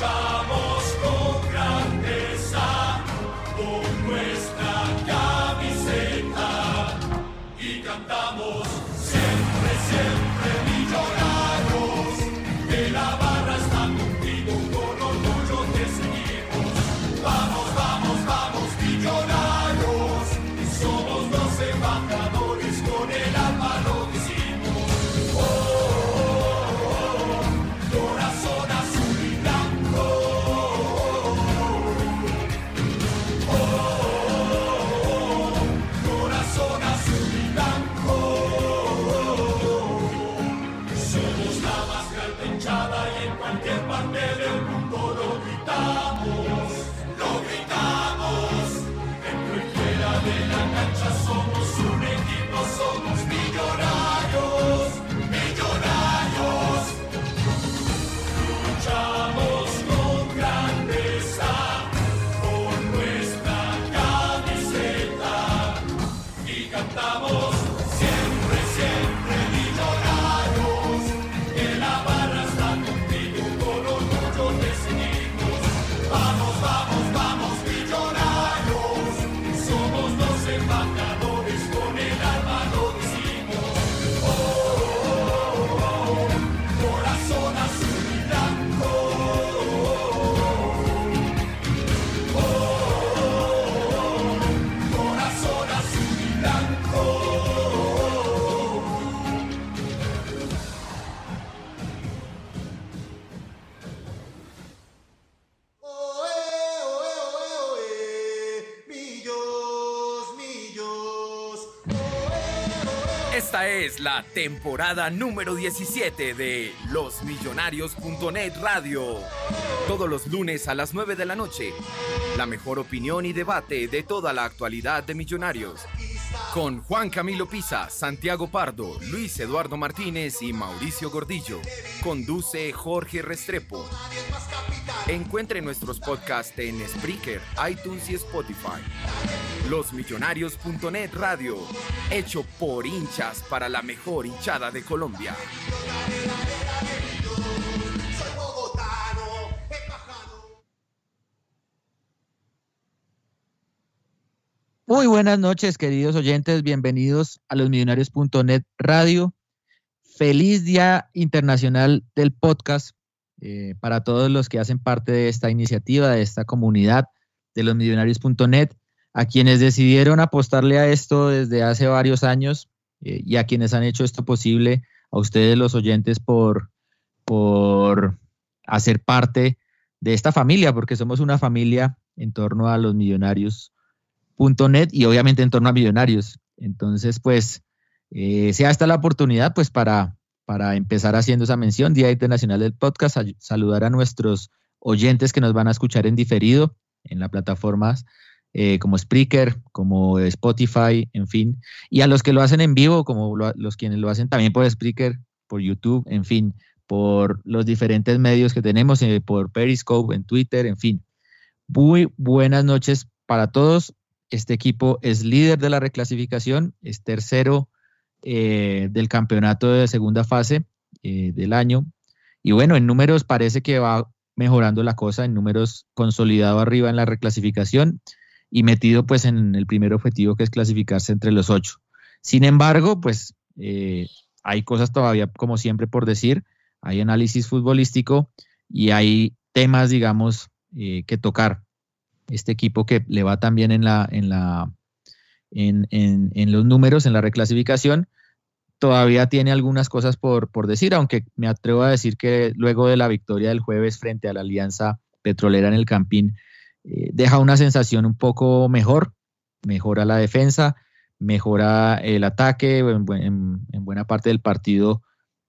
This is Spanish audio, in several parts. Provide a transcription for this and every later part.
Shama. Es la temporada número 17 de losmillonarios.net Radio. Todos los lunes a las 9 de la noche. La mejor opinión y debate de toda la actualidad de Millonarios. Con Juan Camilo Pisa, Santiago Pardo, Luis Eduardo Martínez y Mauricio Gordillo. Conduce Jorge Restrepo. Encuentre nuestros podcasts en Spreaker, iTunes y Spotify. Losmillonarios.net Radio, hecho por hinchas para la mejor hinchada de Colombia. Muy buenas noches, queridos oyentes. Bienvenidos a losmillonarios.net Radio. Feliz Día Internacional del Podcast eh, para todos los que hacen parte de esta iniciativa, de esta comunidad de losmillonarios.net, a quienes decidieron apostarle a esto desde hace varios años eh, y a quienes han hecho esto posible, a ustedes los oyentes por, por hacer parte de esta familia, porque somos una familia en torno a los millonarios net y obviamente en torno a millonarios. Entonces, pues, eh, sea esta la oportunidad, pues, para, para empezar haciendo esa mención, Día Internacional del Podcast, saludar a nuestros oyentes que nos van a escuchar en diferido en las plataformas eh, como Spreaker, como Spotify, en fin. Y a los que lo hacen en vivo, como los quienes lo hacen también por Spreaker, por YouTube, en fin, por los diferentes medios que tenemos, eh, por Periscope, en Twitter, en fin. Muy buenas noches para todos. Este equipo es líder de la reclasificación, es tercero eh, del campeonato de segunda fase del año. Y bueno, en números parece que va mejorando la cosa, en números consolidado arriba en la reclasificación y metido pues en el primer objetivo que es clasificarse entre los ocho. Sin embargo, pues eh, hay cosas todavía como siempre por decir, hay análisis futbolístico y hay temas, digamos, eh, que tocar. Este equipo que le va también en la, en la, en, en, los números, en la reclasificación, todavía tiene algunas cosas por, por decir, aunque me atrevo a decir que luego de la victoria del jueves frente a la Alianza Petrolera en el Campín, eh, deja una sensación un poco mejor, mejora la defensa, mejora el ataque, en, buena parte del partido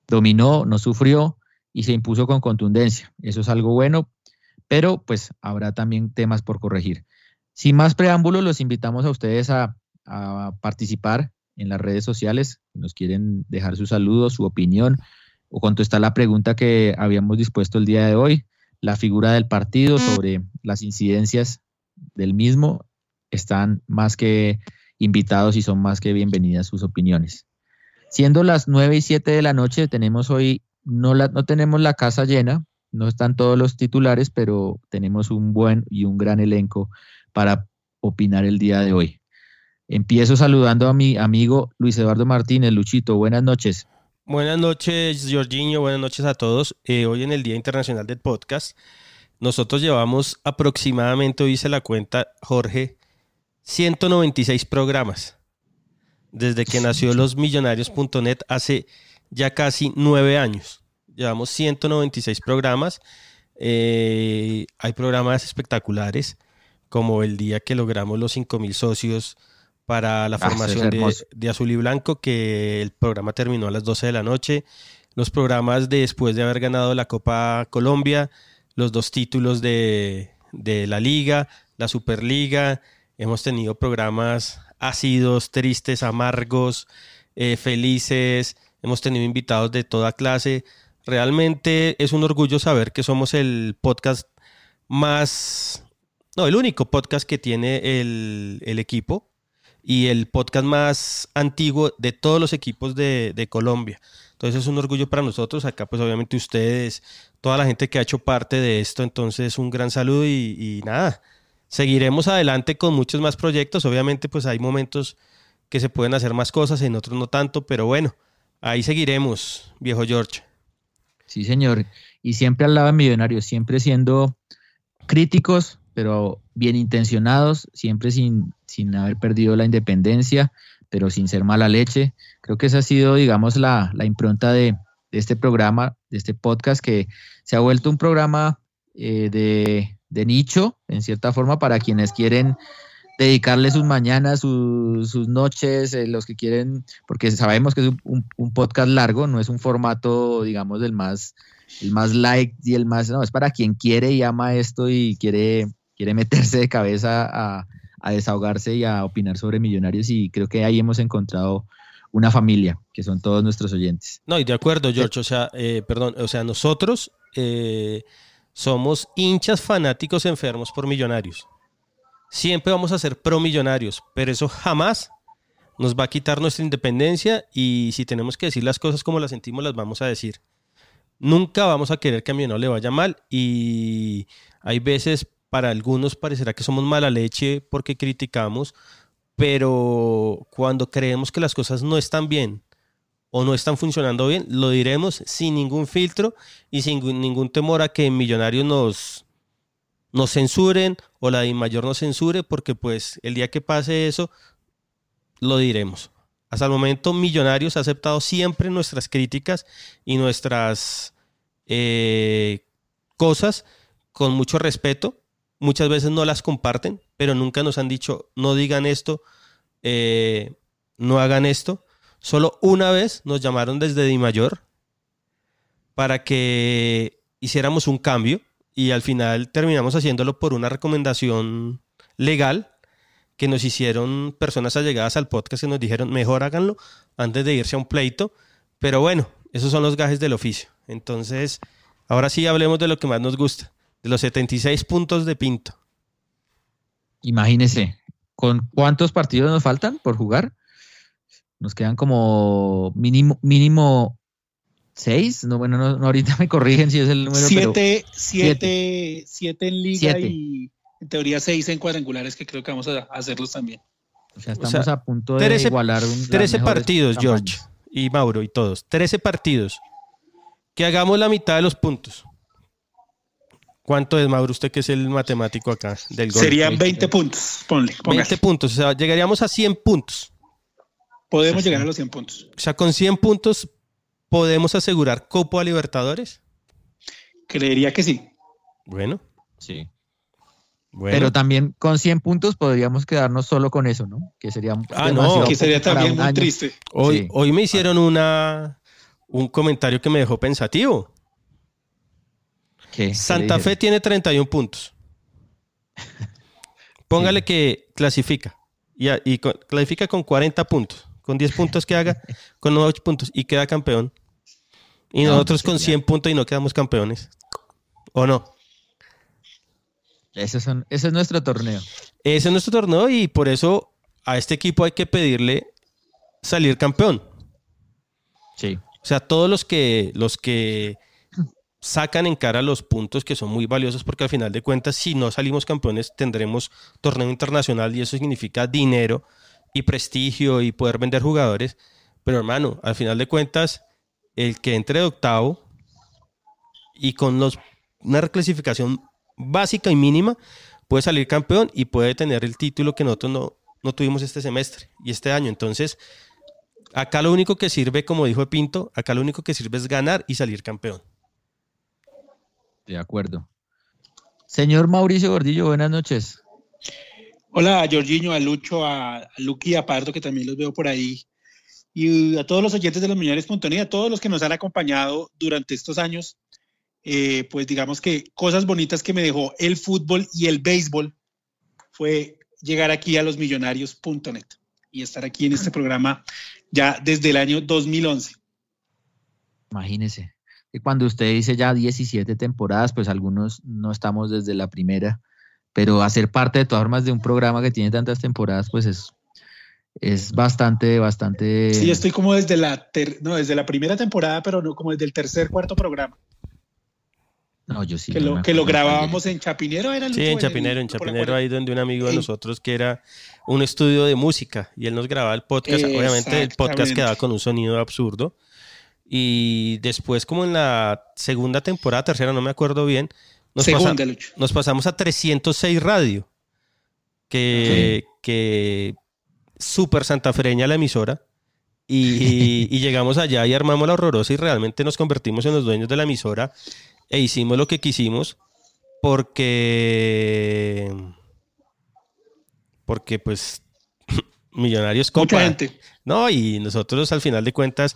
dominó, no sufrió y se impuso con contundencia. Eso es algo bueno, pero pues habrá también temas por corregir. Sin más preámbulos, los invitamos a ustedes a, a participar en las redes sociales, nos quieren dejar su saludo, su opinión o contestar la pregunta que habíamos dispuesto el día de hoy la figura del partido, sobre las incidencias del mismo, están más que invitados y son más que bienvenidas sus opiniones. Siendo las 9 y 7 de la noche, tenemos hoy, no, la, no tenemos la casa llena, no están todos los titulares, pero tenemos un buen y un gran elenco para opinar el día de hoy. Empiezo saludando a mi amigo Luis Eduardo Martínez. Luchito, buenas noches. Buenas noches, Jorginho. Buenas noches a todos. Eh, hoy en el Día Internacional del Podcast, nosotros llevamos aproximadamente, hoy hice la cuenta, Jorge, 196 programas. Desde que nació losmillonarios.net hace ya casi nueve años. Llevamos 196 programas. Eh, hay programas espectaculares, como el día que logramos los 5.000 socios para la ah, formación de, Azul y Blanco, que el programa terminó a las 12 de la noche. Los programas después de haber ganado la Copa Colombia, los dos títulos de, la Liga, la Superliga. Hemos tenido programas ácidos, tristes, amargos, eh, felices. Hemos tenido invitados de toda clase. Realmente es un orgullo saber que somos el podcast más, no, el único podcast que tiene el, el equipo y el podcast más antiguo de todos los equipos de, Colombia. Entonces es un orgullo para nosotros. Acá pues obviamente ustedes, toda la gente que ha hecho parte de esto. Entonces un gran saludo y, nada, seguiremos adelante con muchos más proyectos. Obviamente pues hay momentos que se pueden hacer más cosas, en otros no tanto, pero bueno, ahí seguiremos, viejo George. Sí, señor. Y siempre al lado de Millonarios, siempre siendo críticos, pero bien intencionados, siempre sin, sin haber perdido la independencia, pero sin ser mala leche. Creo que esa ha sido, digamos, la, impronta de, este programa, de este podcast, que se ha vuelto un programa eh, de, nicho, en cierta forma, para quienes quieren dedicarle sus mañanas, sus, noches, eh, los que quieren, porque sabemos que es un, un, podcast largo, no es un formato, digamos, del más, el más like y el más, no, es para quien quiere y ama esto y quiere quiere meterse de cabeza a, desahogarse y a opinar sobre millonarios y creo que ahí hemos encontrado una familia, que son todos nuestros oyentes. No, y de acuerdo, George, o sea, eh, perdón, o sea, nosotros eh, somos hinchas fanáticos enfermos por millonarios. Siempre vamos a ser pro millonarios, pero eso jamás nos va a quitar nuestra independencia y si tenemos que decir las cosas como las sentimos, las vamos a decir. Nunca vamos a querer que a mi no le vaya mal y hay veces para algunos parecerá que somos mala leche porque criticamos, pero cuando creemos que las cosas no están bien o no están funcionando bien, lo diremos sin ningún filtro y sin ningún temor a que Millonarios nos, nos censuren o la de mayor nos censure, porque pues el día que pase eso, lo diremos. Hasta el momento, Millonarios ha aceptado siempre nuestras críticas y nuestras eh, cosas con mucho respeto muchas veces no las comparten, pero nunca nos han dicho, no digan esto, eh, no hagan esto. Solo una vez nos llamaron desde Di Mayor para que hiciéramos un cambio y al final terminamos haciéndolo por una recomendación legal que nos hicieron personas allegadas al podcast que nos dijeron mejor háganlo antes de irse a un pleito. Pero bueno, esos son los gajes del oficio. Entonces, ahora sí hablemos de lo que más nos gusta, de los 76 puntos de Pinto. Imagínese, ¿con cuántos partidos nos faltan por jugar? Nos quedan como mínimo, mínimo seis. No, bueno, no, no, ahorita me corrigen si es el número. Siete, pero siete, siete en liga Siete. y en teoría seis en cuadrangulares que creo que vamos a hacerlos también. o sea, o estamos sea, a punto de 13 igualar un, las 13 mejores partidos, George y Mauro y todos. 13 partidos. Que hagamos la mitad de los puntos. ¿Cuánto es, Mauro? Usted que es el matemático acá del gol. Serían veinte. 20 puntos, ponle. 20 póngale. puntos. O sea, llegaríamos a 100 puntos. Podemos llegar a los 100 puntos. O sea, con 100 puntos podemos asegurar Copa Libertadores. Creería que sí. Bueno, Sí. bueno. Pero también con 100 puntos podríamos quedarnos solo con eso, ¿no? Que sería Ah, no. Que sería también muy año. triste. hoy, sí. hoy me hicieron una un comentario que me dejó pensativo. ¿Qué? ¿Qué Santa Fe tiene 31 puntos. Póngale que clasifica. Y, con- clasifica con 40 puntos. Con 10 puntos que haga, con 8 puntos. Y queda campeón. Y No, nosotros pues con sería- 100 puntos y no quedamos campeones. ¿O no? Ese, son- ese es nuestro torneo. Ese es nuestro torneo y por eso a este equipo hay que pedirle salir campeón. Sí. O sea, todos los que, los que sacan en cara los puntos que son muy valiosos porque al final de cuentas si no salimos campeones tendremos torneo internacional y eso significa dinero y prestigio y poder vender jugadores. Pero hermano, al final de cuentas el que entre de octavo y con los, una reclasificación básica y mínima puede salir campeón y puede tener el título que nosotros no, no tuvimos este semestre y este año. Entonces, acá lo único que sirve, como dijo Pinto, acá lo único que sirve es ganar y salir campeón. De acuerdo. Señor Mauricio Gordillo, buenas noches. Hola a Jorginho, a Lucho, a, Luqui y a Pardo, que también los veo por ahí. Y a todos los oyentes de los Millonarios.net, a todos los que nos han acompañado durante estos años. Eh, pues digamos que cosas bonitas que me dejó el fútbol y el béisbol fue llegar aquí a los millonarios.net y estar aquí en este programa ya desde el año 2011. Imagínese. Cuando usted dice ya 17 temporadas, pues algunos no estamos desde la primera, pero hacer parte de todas formas de un programa que tiene tantas temporadas, pues es, es bastante, bastante... Sí, estoy como desde la, ter- no, desde la primera temporada, pero no como desde el tercer, cuarto programa. No, yo sí. que, no lo, que grabábamos en Chapinero, era Sí, Lucho, en Chapinero, en Chapinero, ahí donde un amigo de nosotros que era un estudio de música y él nos grababa el podcast. Obviamente el podcast quedaba con un sonido absurdo. Y después, como en la segunda temporada, tercera, no me acuerdo bien, nos, pasa- Segunda, Lucho. nos pasamos a 306 Radio. Que, que súper santafereña la emisora. Y, y llegamos allá y armamos la horrorosa y realmente nos convertimos en los dueños de la emisora e hicimos lo que quisimos porque porque pues millonarios Mucha copa gente. no y nosotros al final de cuentas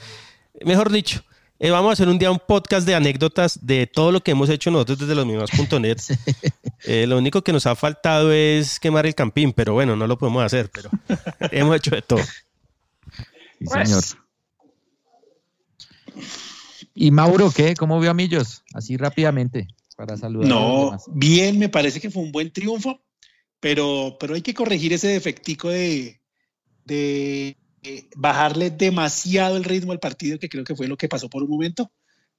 mejor dicho eh, vamos a hacer un día un podcast de anécdotas de todo lo que hemos hecho nosotros desde los mismos.net Eh, lo único que nos ha faltado es quemar el campín pero bueno no lo podemos hacer pero hemos hecho de todo Sí, Pues. señor. ¿Y Mauro qué? ¿Cómo vio a Millos? Así rápidamente, para saludar a los No, demás. bien, me parece que fue un buen triunfo, pero, pero hay que corregir ese defectico de, de eh, bajarle demasiado el ritmo al partido, que creo que fue lo que pasó por un momento,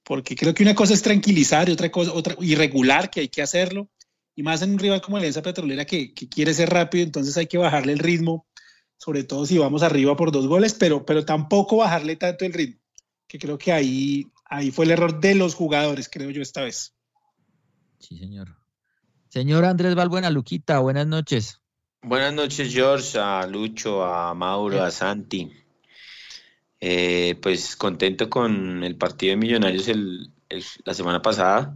porque creo que una cosa es tranquilizar y otra cosa, otra irregular, que hay que hacerlo, y más en un rival como Alianza Petrolera que, que quiere ser rápido, entonces hay que bajarle el ritmo, sobre todo si vamos arriba por dos goles, pero, pero tampoco bajarle tanto el ritmo, que creo que ahí, ahí fue el error de los jugadores, creo yo, esta vez. Sí, señor. Señor Andrés Balbuena, Luquita, buenas noches. Buenas noches, George, a Lucho, a Mauro, a Santi. Eh, pues contento con el partido de Millonarios el- la semana pasada.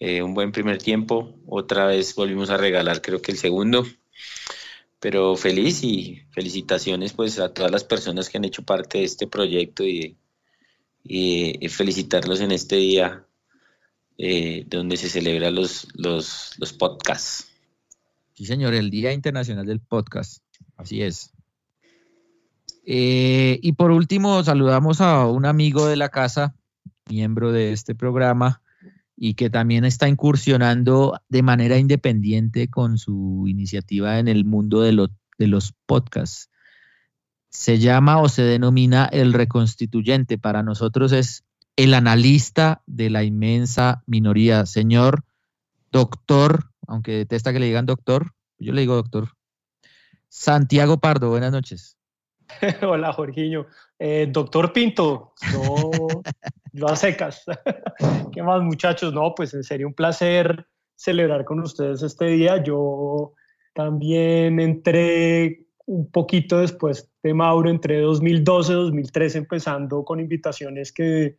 Eh, un buen primer tiempo. Otra vez volvimos a regalar, creo que el segundo. Pero feliz y felicitaciones pues a todas las personas que han hecho parte de este proyecto y, y- y felicitarlos en este día eh, donde se celebran los, los, los podcasts. Sí, señor, el Día Internacional del Podcast. Así es. Eh, y por último, saludamos a un amigo de la casa, miembro de este programa, y que también está incursionando de manera independiente con su iniciativa en el mundo de, de los podcasts. Se llama o se denomina el reconstituyente. Para nosotros es el analista de la inmensa minoría. Señor doctor, aunque detesta que le digan doctor, yo le digo doctor. Santiago Pardo, buenas noches. Hola, Jorginho. Eh, doctor Pinto, yo, yo a secas. ¿Qué más, muchachos? No, pues en serio, un placer celebrar con ustedes este día. Yo también entré un poquito después de Mauro, entre 2012 y 2013, empezando con invitaciones que,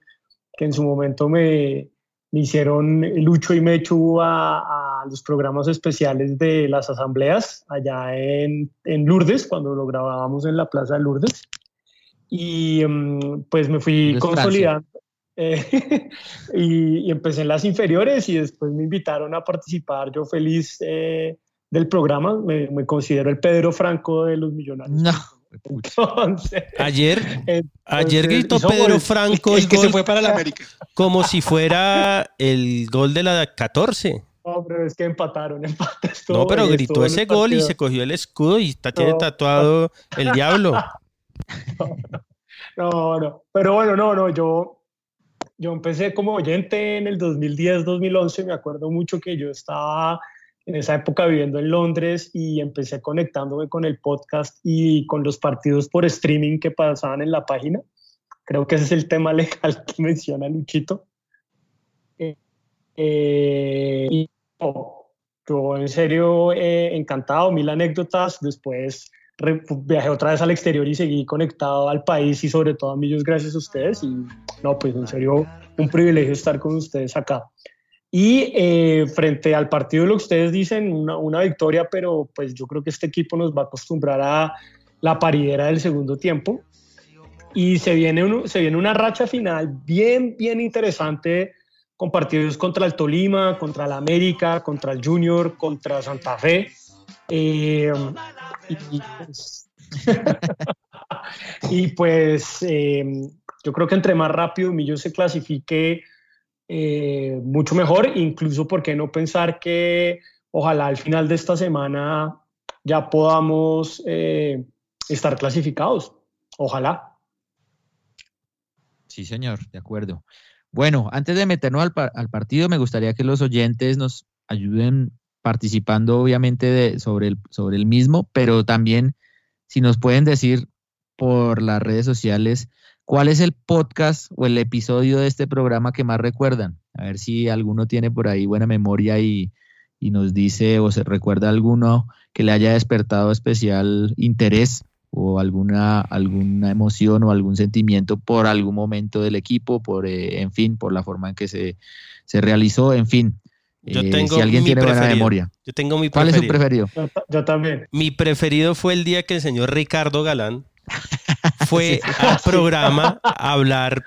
que en su momento me, me hicieron Lucho y Mechu a, a, los programas especiales de las asambleas allá en, en, Lourdes, cuando lo grabábamos en la Plaza de Lourdes. Y um, pues me fui consolidando. Eh, y, y, empecé en las inferiores y después me invitaron a participar. Yo feliz eh, del programa, me, me, considero el Pedro Franco de los millonarios. No. Entonces, ayer, entonces, ayer gritó Pedro Franco el, el que se fue para la América. Como si fuera el gol de la 14. No, pero es que empataron, empates No, pero gritó ese gol y se cogió el escudo y está, tiene no. tatuado el diablo. No, no, pero bueno, no, no, yo, yo empecé como oyente en el 2010-2011, me acuerdo mucho que yo estaba en esa época viviendo en Londres y empecé conectándome con el podcast y con los partidos por streaming que pasaban en la página. Creo que ese es el tema legal que menciona Luchito. Eh, y yo en serio eh, encantado, mil anécdotas. Después re, viajé otra vez al exterior y seguí conectado al país y sobre todo a millos gracias a ustedes. Y no, pues en serio un privilegio estar con ustedes acá. Y eh, frente al partido, lo que ustedes dicen, una, una, victoria, pero pues yo creo que este equipo nos va a acostumbrar a la paridera del segundo tiempo. Y se viene, se viene una racha final bien, bien interesante con partidos contra el Tolima, contra el América, contra el Junior, contra Santa Fe. Eh, y, pues, pues eh, yo creo que entre más rápido Millo se clasifique eh, mucho mejor, incluso por qué no pensar que ojalá al final de esta semana ya podamos estar clasificados. Ojalá. Sí, señor, de acuerdo. Bueno, antes de meternos al, al partido, me gustaría que los oyentes nos ayuden participando, obviamente, de, sobre, el, sobre el mismo, pero también si nos pueden decir por las redes sociales ¿Cuál es el podcast o el episodio de este programa que más recuerdan? A ver si alguno tiene por ahí buena memoria y, y nos dice o se recuerda alguno que le haya despertado especial interés o alguna, alguna emoción o algún sentimiento por algún momento del equipo, por eh, en fin, por la forma en que se, se realizó, en fin. Yo tengo eh, si alguien mi tiene preferido. buena memoria. Yo tengo mi ¿Cuál es su preferido. preferido? Yo, yo, también. Mi preferido fue el día que el señor Ricardo Galán fue al programa a hablar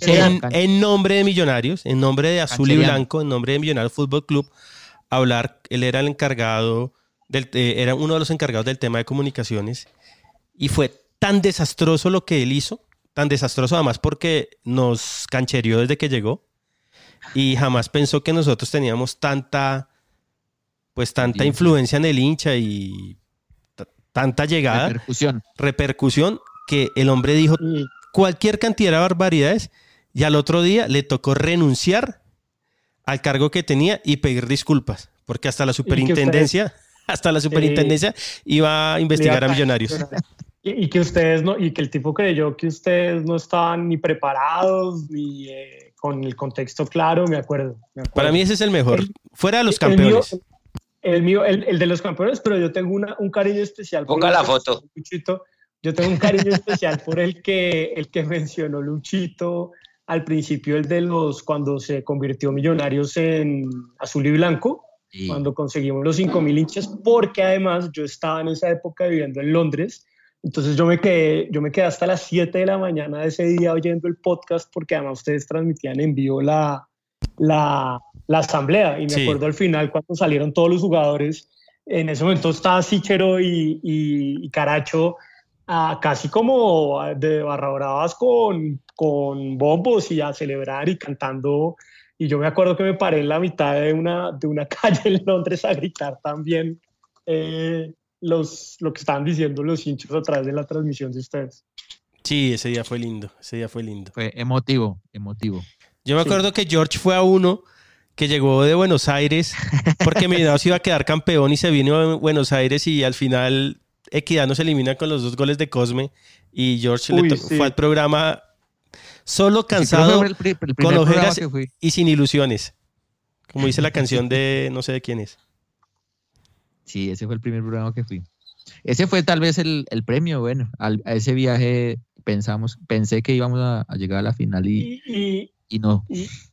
en, en, nombre de Millonarios, en nombre de Azul y Blanco, en nombre de Millonarios Fútbol Club, hablar, él era el encargado, del, eh, era uno de los encargados del tema de comunicaciones, y fue tan desastroso lo que él hizo, tan desastroso además porque nos cancherió desde que llegó, y jamás pensó que nosotros teníamos tanta, pues tanta influencia en el hincha y tanta llegada, repercusión. repercusión, que el hombre dijo cualquier cantidad de barbaridades y al otro día le tocó renunciar al cargo que tenía y pedir disculpas, porque hasta la superintendencia, hasta la superintendencia eh, iba a investigar a millonarios. Y, y, que ustedes no, y que el tipo creyó que ustedes no estaban ni preparados ni eh, con el contexto claro, me acuerdo, me acuerdo, Para mí ese es el mejor, el, fuera de los campeones. El mío, el, mío, el, el, de los campeones, pero yo tengo una, un cariño especial. Ponga la foto. Luchito. Yo tengo un cariño especial por el que, el que mencionó Luchito al principio, el de los, cuando se convirtió Millonarios en azul y blanco, sí. cuando conseguimos los 5.000 hinchas, porque además yo estaba en esa época viviendo en Londres, entonces yo me quedé, yo me quedé hasta las 7 de la mañana de ese día oyendo el podcast, porque además ustedes transmitían en vivo la, la, la asamblea, y me sí. acuerdo al final cuando salieron todos los jugadores, en ese momento estaba Sichero y, y, Caracho ah, casi como de barra con, con bombos y a celebrar y cantando. Y yo me acuerdo que me paré en la mitad de una, de una calle en Londres a gritar también eh, los, lo que estaban diciendo los hinchos a través de la transmisión de ustedes. Sí, ese día fue lindo, ese día fue lindo. Fue emotivo, emotivo. Yo me acuerdo que George fue a uno que llegó de Buenos Aires porque Millonarios iba a quedar campeón y se vino a Buenos Aires y al final Equidad nos elimina con los dos goles de Cosme y George fue al programa solo cansado, con ojeras y sin ilusiones. Como dice la canción de no sé de quién es. Sí, ese fue el primer programa que fui. Ese fue tal vez el, premio, bueno, a ese viaje pensamos, pensé que íbamos a, llegar a la final y, y, no.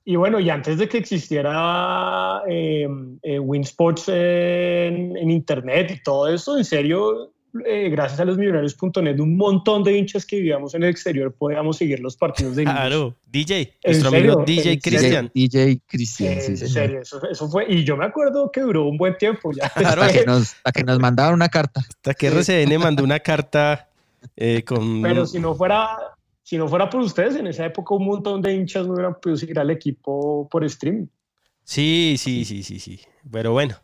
Y, bueno, y antes de que existiera eh, eh Winsports en, en, internet y todo eso, en serio, eh, gracias a los millonarios.net, un montón de hinchas que vivíamos en el exterior podíamos seguir los partidos de Claro, DJ, nuestro amigo DJ Cristian. DJ Cristian, sí, En serio, eso, fue, y yo me acuerdo que duró un buen tiempo ya. Hasta, que nos, que nos mandaron una carta. Hasta que RCN mandó una carta eh, con... Pero si no fuera... Si no fuera por ustedes, en esa época un montón de hinchas no hubieran podido seguir al equipo por stream. Sí, sí, sí, sí, sí. Pero bueno,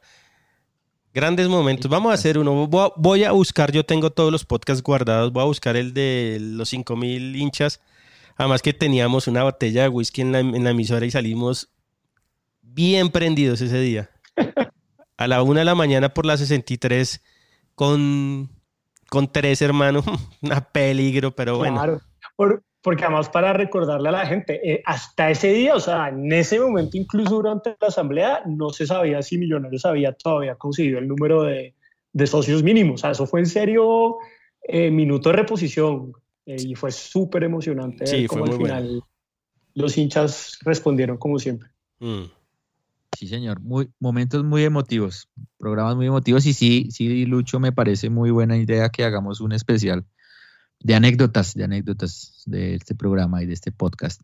Grandes momentos. Vamos a hacer uno. Voy a buscar, yo tengo todos los podcasts guardados. Voy a buscar el de los 5000 hinchas. Además que teníamos una botella de whisky en la, emisora y salimos bien prendidos ese día. A la una de la mañana por la 63 con, con tres hermanos. Una peligro, pero bueno. Claro. Por, porque además para recordarle a la gente, eh, hasta ese día, o sea, en ese momento, incluso durante la asamblea, no se sabía si Millonarios había todavía conseguido el número de, de socios mínimos. O sea, eso fue en serio eh, minuto de reposición eh, y fue súper emocionante. Sí, como al final los hinchas respondieron como siempre. Mm. Sí, señor. Muy, momentos muy emotivos, programas muy emotivos y sí, sí, Lucho, me parece muy buena idea que hagamos un especial de anécdotas, de anécdotas de este programa y de este podcast.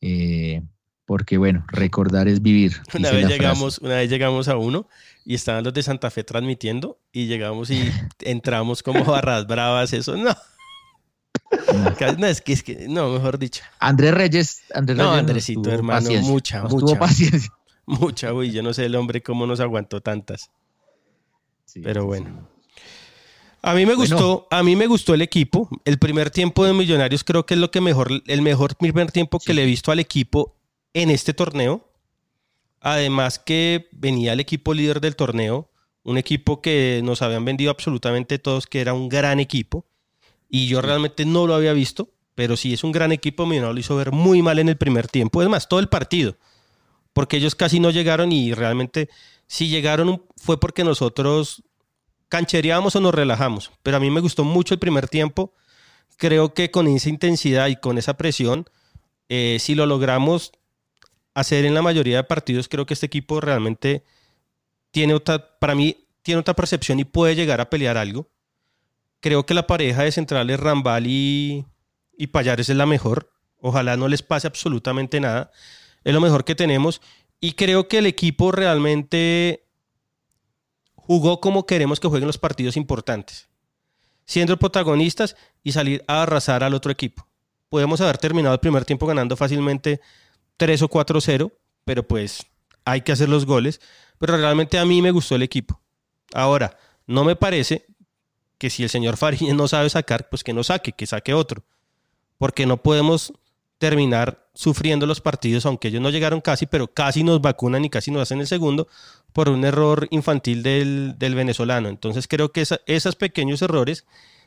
Eh, porque bueno, recordar es vivir. Una vez, llegamos, una vez llegamos a uno y estaban los de Santa Fe transmitiendo y llegamos y entramos como barras bravas, eso no. No, es que, es que, no, mejor dicho. Andrés Reyes, Andrés no, Andresito, hermano, mucha, mucha. paciencia. Mucha, uy, yo no sé el hombre cómo nos aguantó tantas. Pero bueno. A mí me gustó, a mí me gustó el equipo. El primer tiempo de Millonarios creo que es lo que mejor, el mejor primer tiempo que le he visto al equipo en este torneo. Además que venía el equipo líder del torneo, un equipo que nos habían vendido absolutamente todos que era un gran equipo. Y yo realmente no lo había visto, pero sí es un gran equipo. Millonarios lo hizo ver muy mal en el primer tiempo. Es más, todo el partido. Porque ellos casi no llegaron y realmente si llegaron fue porque nosotros canchereamos o nos relajamos, pero a mí me gustó mucho el primer tiempo. Creo que con esa intensidad y con esa presión, eh, si lo logramos hacer en la mayoría de partidos, creo que este equipo realmente tiene otra, para mí, tiene otra percepción y puede llegar a pelear algo. Creo que la pareja de centrales Rambal y, y Payares es la mejor. Ojalá no les pase absolutamente nada. Es lo mejor que tenemos. Y creo que el equipo realmente jugó como queremos que jueguen los partidos importantes, siendo protagonistas y salir a arrasar al otro equipo. Podemos haber terminado el primer tiempo ganando fácilmente 3 o 4-0, pero pues hay que hacer los goles. Pero realmente a mí me gustó el equipo. Ahora, no me parece que si el señor Fariñez no sabe sacar, pues que no saque, que saque otro. Porque no podemos terminar sufriendo los partidos, aunque ellos no llegaron casi, pero casi nos vacunan y casi nos hacen el segundo por un error infantil del, venezolano. Entonces creo que esos pequeños errores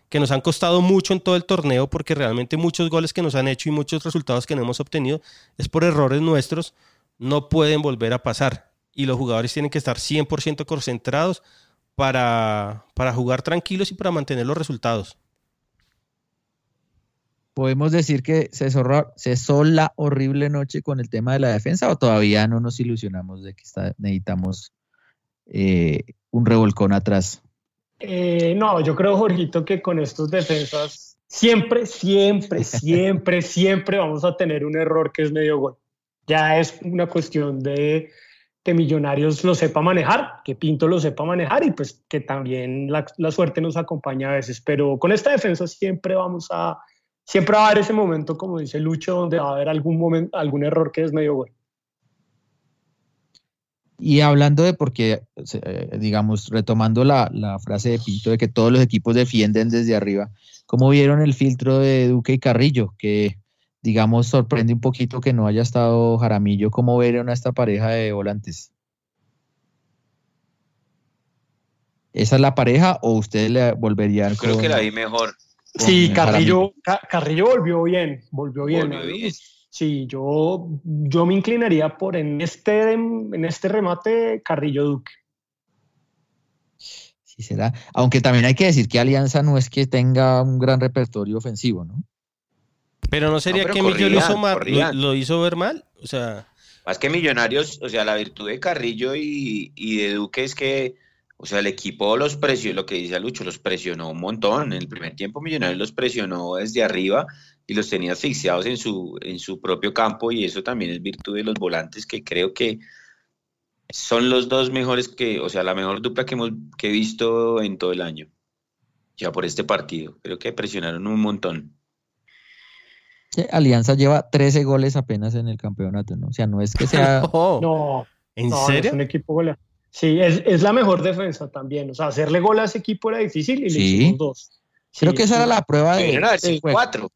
que nos han costado mucho en todo el torneo, porque realmente muchos goles que nos han hecho y muchos resultados que no hemos obtenido es por errores nuestros, no pueden volver a pasar. Y los jugadores tienen que estar 100% concentrados para, para jugar tranquilos y para mantener los resultados podemos decir que se cesó la horrible noche con el tema de la defensa o todavía no nos ilusionamos de que necesitamos eh, un revolcón atrás? Eh, no, yo creo, Jorgito, que con estos defensas siempre, siempre, siempre, siempre vamos a tener un error que es medio gol. Ya es una cuestión de, que Millonarios lo sepa manejar, que Pinto lo sepa manejar y pues que también la, la, suerte nos acompaña a veces. Pero con esta defensa siempre vamos a, siempre va a haber ese momento, como dice Lucho, donde va a haber algún, momento, algún error que es medio gol. Y hablando de porque, eh, digamos, retomando la, la, frase de Pinto de que todos los equipos defienden desde arriba, ¿cómo vieron el filtro de Duque y Carrillo? Que, digamos, sorprende un poquito que no haya estado Jaramillo. ¿Cómo vieron a esta pareja de volantes? ¿Esa es la pareja o ustedes le volverían? Creo con, que la vi mejor. Sí, Carrillo, Carrillo volvió bien, volvió bien. Volvió bien. Sí, yo, yo me inclinaría por en este, en este remate Carrillo Duque. Sí, será. Aunque también hay que decir que Alianza no es que tenga un gran repertorio ofensivo, ¿no? Pero no sería no, pero que lo, lo, hizo ver mal. O sea. Más que Millonarios, o sea, la virtud de Carrillo y, y de Duque es que, o sea, el equipo los presionó, lo que dice Lucho, los presionó un montón. En el primer tiempo Millonarios los presionó desde arriba y los tenía asfixiados en su, en su propio campo y eso también es virtud de los volantes que creo que son los dos mejores que, o sea, la mejor dupla que hemos que he visto en todo el año, ya por este partido. Creo que presionaron un montón. Alianza lleva 13 goles apenas en el campeonato, ¿no? O sea, no es que sea... no, no, ¿En no, serio? es un equipo goleado. Sí, es, es, la mejor defensa también. O sea, hacerle gol a ese equipo era difícil y le Sí. hicimos dos. Creo Sí, que esa era la prueba de... Sido del juego. cuatro.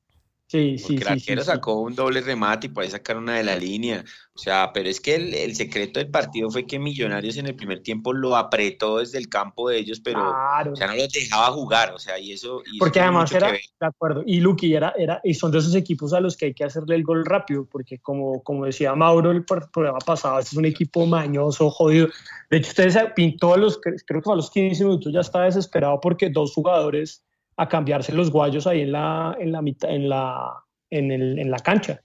Sí, sí, el arquero sí, sí. sacó un doble remate y por ahí sacar una de la línea. O sea, pero es que el, el secreto del partido fue que Millonarios en el primer tiempo lo apretó desde el campo de ellos, pero Claro. o sea, no los dejaba jugar. O sea, y eso. Y Porque además era, de acuerdo, y Lucky era, era, y son de esos equipos a los que hay que hacerle el gol rápido, porque como, como decía Mauro el programa pasado, este es un equipo mañoso, jodido. De hecho, ustedes pintó a los, creo que a los 15 minutos ya estaba desesperado porque dos jugadores a cambiarse los guayos ahí en la, en la mitad, en la, en, el, en la cancha.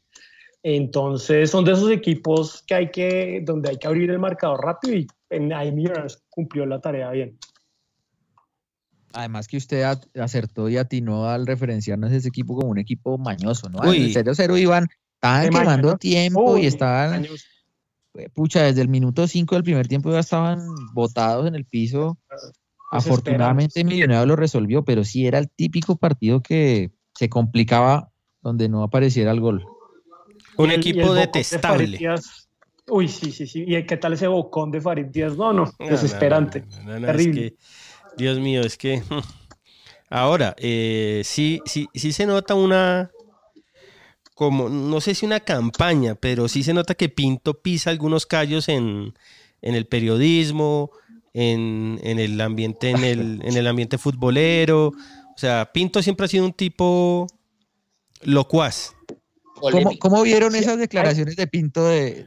Entonces son de esos equipos que hay que, donde hay que abrir el marcador rápido y en, ahí Millonarios cumplió la tarea bien. Además que usted acertó y atinó al referenciarnos ese equipo como un equipo mañoso, ¿no? Uy. En el 0-0 iban, estaban De quemando ¿no? tiempo Uy, y estaban, eh, pucha, desde el minuto 5 del primer tiempo ya estaban botados en el piso. Afortunadamente Millonarios lo resolvió, pero sí era el típico partido que se complicaba donde no apareciera el gol. Un el- equipo de detestable. Uy, sí, sí, sí. ¿Y qué tal ese bocón de Farid Díaz? No, no, desesperante. no, no, no, es Terrible. que, Dios mío, es que. Ahora, eh, sí, sí, sí se nota una. Como, no sé si una campaña, pero sí se nota que Pinto pisa algunos callos en, en el periodismo, en, en el ambiente, en el, en el ambiente futbolero. O sea, Pinto siempre ha sido un tipo locuaz. ¿Cómo, cómo vieron esas declaraciones de Pinto de,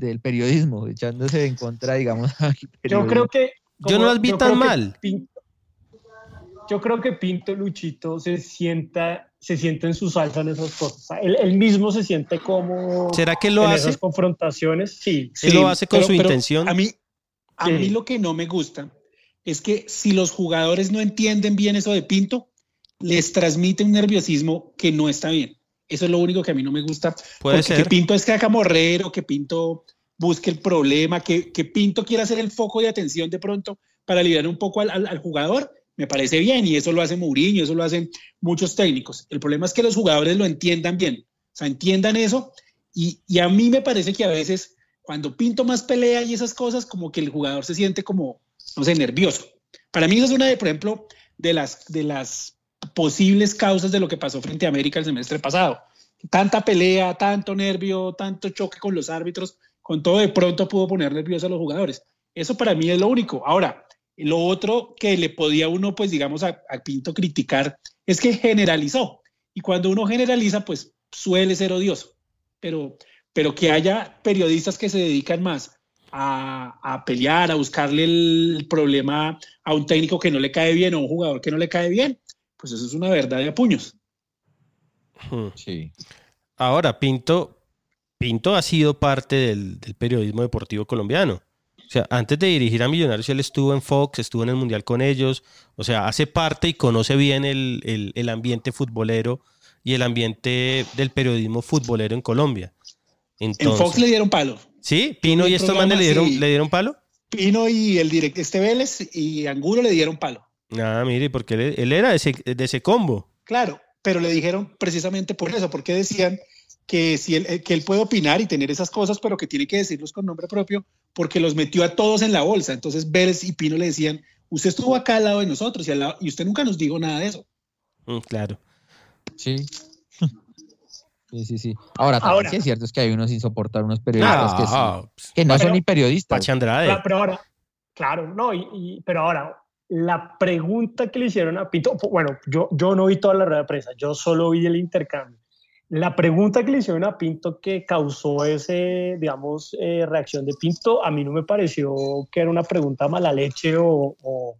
del periodismo, echándose en contra, digamos? Yo creo que. Yo no las vi tan mal. Pinto- yo creo que Pinto Luchito se sienta, se siente en su salsa en esas cosas. O sea, él, él mismo se siente como ¿Será que lo en hace? esas confrontaciones. Sí. Él lo hace con pero- su pero intención. A mí, a Sí. mí lo que no me gusta es que si los jugadores no entienden bien eso de Pinto, les transmite un nerviosismo que no está bien. Eso es lo único que a mí no me gusta. Puede porque ser. que Pinto es cacamorrero, que Pinto busque el problema, que, que Pinto quiera ser el foco de atención de pronto para aliviar un poco al, al- al jugador, me parece bien y eso lo hace Mourinho, eso lo hacen muchos técnicos. El problema es que los jugadores lo entiendan bien, o sea, entiendan eso y, y a mí me parece que a veces cuando Pinto más pelea y esas cosas, como que el jugador se siente como, no sé, nervioso. Para mí eso es una de, por ejemplo, de las, de las posibles causas de lo que pasó frente a América el semestre pasado. Tanta pelea, tanto nervio, tanto choque con los árbitros, con todo de pronto pudo poner nervioso a los jugadores. Eso para mí es lo único. Ahora, lo otro que le podía uno, pues digamos, a, a Pinto criticar es que generalizó. Y cuando uno generaliza, pues suele ser odioso. Pero, pero que haya periodistas que se dedican más a, a pelear, a buscarle el problema a un técnico que no le cae bien o a un jugador que no le cae bien, pues eso es una verdad de a puños. Hmm. Sí. Ahora, Pinto, Pinto ha sido parte del, del periodismo deportivo colombiano. O sea, antes de dirigir a Millonarios, él estuvo en Fox, estuvo en el Mundial con ellos. O sea, hace parte y conoce bien el, el- el ambiente futbolero y el ambiente del periodismo futbolero en Colombia. En Fox le dieron palo. ¿Sí? ¿Pino y estos manes le dieron, sí. le dieron palo? Pino y el directo este Vélez y Angulo le dieron palo. Ah, mire, porque él, él era de ese, de ese combo. Claro, pero le dijeron precisamente por eso, porque decían que, si él, eh, que él puede opinar y tener esas cosas, pero que tiene que decirlos con nombre propio, porque los metió a todos en la bolsa. Entonces Vélez y Pino le decían, usted estuvo acá al lado de nosotros y, al lado- y usted nunca nos dijo nada de eso. Mm, claro. Sí. Sí, sí, sí. Ahora, también Ahora. sí es cierto es que hay unos insoportables, unos periodistas que, sí- Ah, que no son Pero- ni periodistas. Pache Andrade. Claro, pero ahora, claro, no, y, y- pero ahora, la pregunta que le hicieron a Pinto, bueno, yo, yo no vi toda la rueda de prensa, yo solo vi el intercambio. La pregunta que le hicieron a Pinto que causó ese, digamos, eh, reacción de Pinto, a mí no me pareció que era una pregunta mala leche o, o-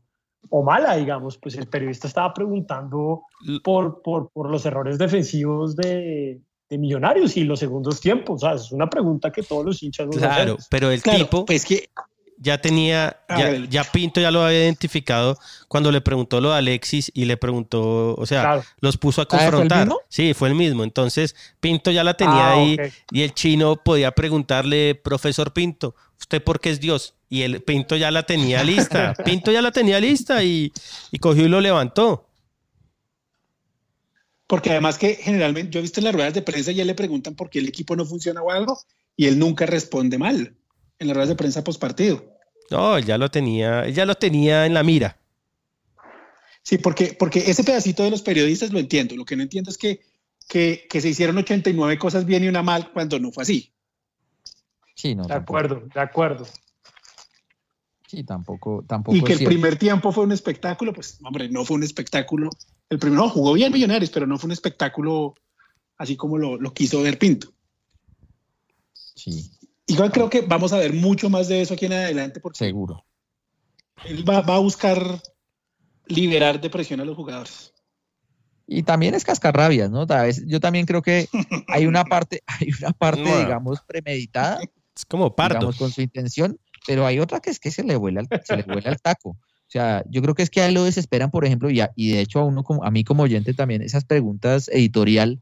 o mala, digamos, pues el periodista estaba preguntando por, por, por los errores defensivos de, de Millonarios y los segundos tiempos, o sea, es una pregunta que todos los hinchas nos Claro, hacemos. pero el Claro, tipo pues que ya tenía, Ah, ya, Pinto ya lo había identificado cuando le preguntó lo de Alexis y le preguntó, o sea, Claro. los puso a ¿fue el confrontar. Sí, fue el mismo. Entonces, Pinto ya la tenía Ah, ahí ok. y el chino podía preguntarle, profesor Pinto, ¿usted por qué es Dios? Y el Pinto ya la tenía lista. Pinto ya la tenía lista y, y cogió y lo levantó. Porque además que generalmente yo he visto en las ruedas de prensa y él le preguntan por qué el equipo no funciona o algo y él nunca responde mal en las ruedas de prensa post partido. No, él ya lo tenía, él ya lo tenía en la mira. Sí, porque, porque ese pedacito de los periodistas lo entiendo. Lo que no entiendo es que, que, que se hicieron 89 cosas bien y una mal cuando no fue así. Sí, no, De tampoco, acuerdo, de acuerdo. sí, tampoco, tampoco Y que es el cierto. primer tiempo fue un espectáculo, pues hombre, no fue un espectáculo. El primero jugó bien Millonarios, pero no fue un espectáculo así como lo, lo quiso ver Pinto. Sí, Igual creo que vamos a ver mucho más de eso aquí en adelante porque seguro. él va, va a buscar liberar de presión a los jugadores. Y también es cascarrabias, ¿no? Yo también creo que hay una parte, hay una parte, digamos, premeditada, Es como parto. digamos, con su intención, pero hay otra que es que se le vuela el, se le vuela el taco. O sea, yo creo que es que a él lo desesperan, por ejemplo, y, a- y de hecho a uno como, a mí como oyente también, esas preguntas editorial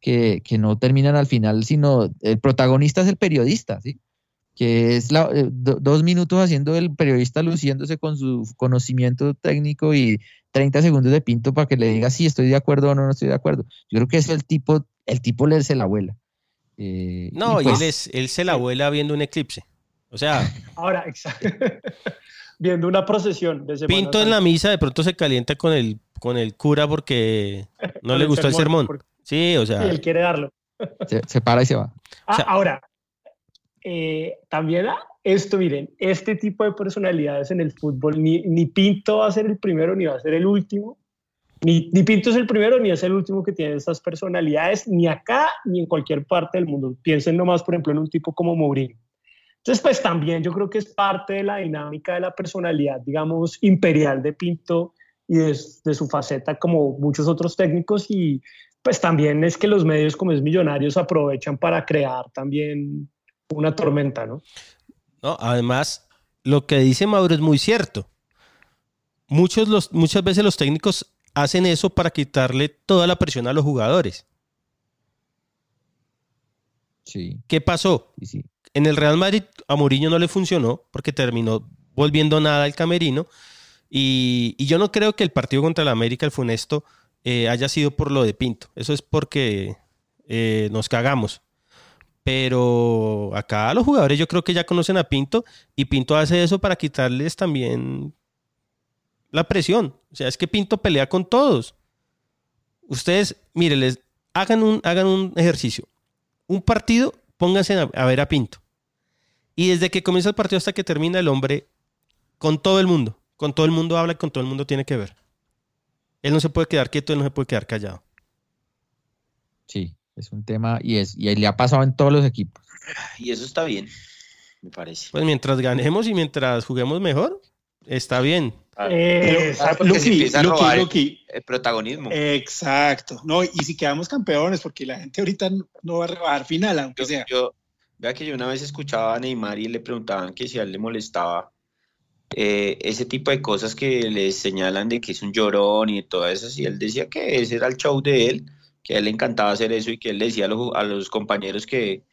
que, que no terminan al final, sino el protagonista es el periodista, ¿sí? Que es la- eh, do- dos minutos haciendo el periodista luciéndose con su conocimiento técnico y 30 segundos de pinto para que le diga si estoy de acuerdo o no, no estoy de acuerdo. Yo creo que eso el tipo, el tipo le se la vuela. Eh, No, y, pues, él, es, él se la vuela viendo un eclipse. O sea, Ahora, exacto. Viendo una procesión de Semana Pinto en la misa de pronto se calienta con el, con el cura porque no le gustó el sermón. porque- Sí, o y sea, él quiere darlo. se, se para y se va. Ah, sea- ahora, eh, también ah, esto, miren, este tipo de personalidades en el fútbol, ni, ni Pinto va a ser el primero ni va a ser el último. Ni, ni Pinto es el primero ni es el último que tiene estas personalidades, ni acá ni en cualquier parte del mundo. Piensen nomás, por ejemplo, en un tipo como Mourinho. Entonces, pues también yo creo que es parte de la dinámica de la personalidad, digamos, imperial de Pinto y de, de su faceta como muchos otros técnicos y pues también es que los medios como es Millonarios aprovechan para crear también una tormenta, ¿no? no, además, lo que dice Mauro es muy cierto. Muchos los, muchas veces los técnicos hacen eso para quitarle toda la presión a los jugadores. Sí, ¿Qué pasó? sí, sí. En el Real Madrid a Mourinho no le funcionó porque terminó volviendo nada al camerino. Y, yo no creo que el partido contra el América, el Funesto, eh, haya sido por lo de Pinto. Eso es porque eh, nos cagamos. Pero acá los jugadores yo creo que ya conocen a Pinto y Pinto hace eso para quitarles también la presión. O sea, es que Pinto pelea con todos. Ustedes, miren, les, hagan, un, hagan un ejercicio. Un partido, pónganse a, a ver a Pinto. Y desde que comienza el partido hasta que termina el hombre, con todo el mundo, con todo el mundo habla y con todo el mundo tiene que ver. Él no se puede quedar quieto, él no se puede quedar callado. Sí, es un tema y es y le ha pasado en todos los equipos. Y eso está bien, me parece. Pues mientras ganemos y mientras juguemos mejor, está bien. Ah, Eh, claro, porque se Luqui, empieza a Luqui, robar el- protagonismo. Exacto. No, y si quedamos campeones, porque la gente ahorita no- va a rebajar final, aunque Yo, sea. yo- vea que yo una vez escuchaba a Neymar y le preguntaban que si a él le molestaba eh, ese tipo de cosas que le señalan de que es un llorón y todo eso, y él decía que ese era el show de él, que a él le encantaba hacer eso y que él le decía a los, a los compañeros que,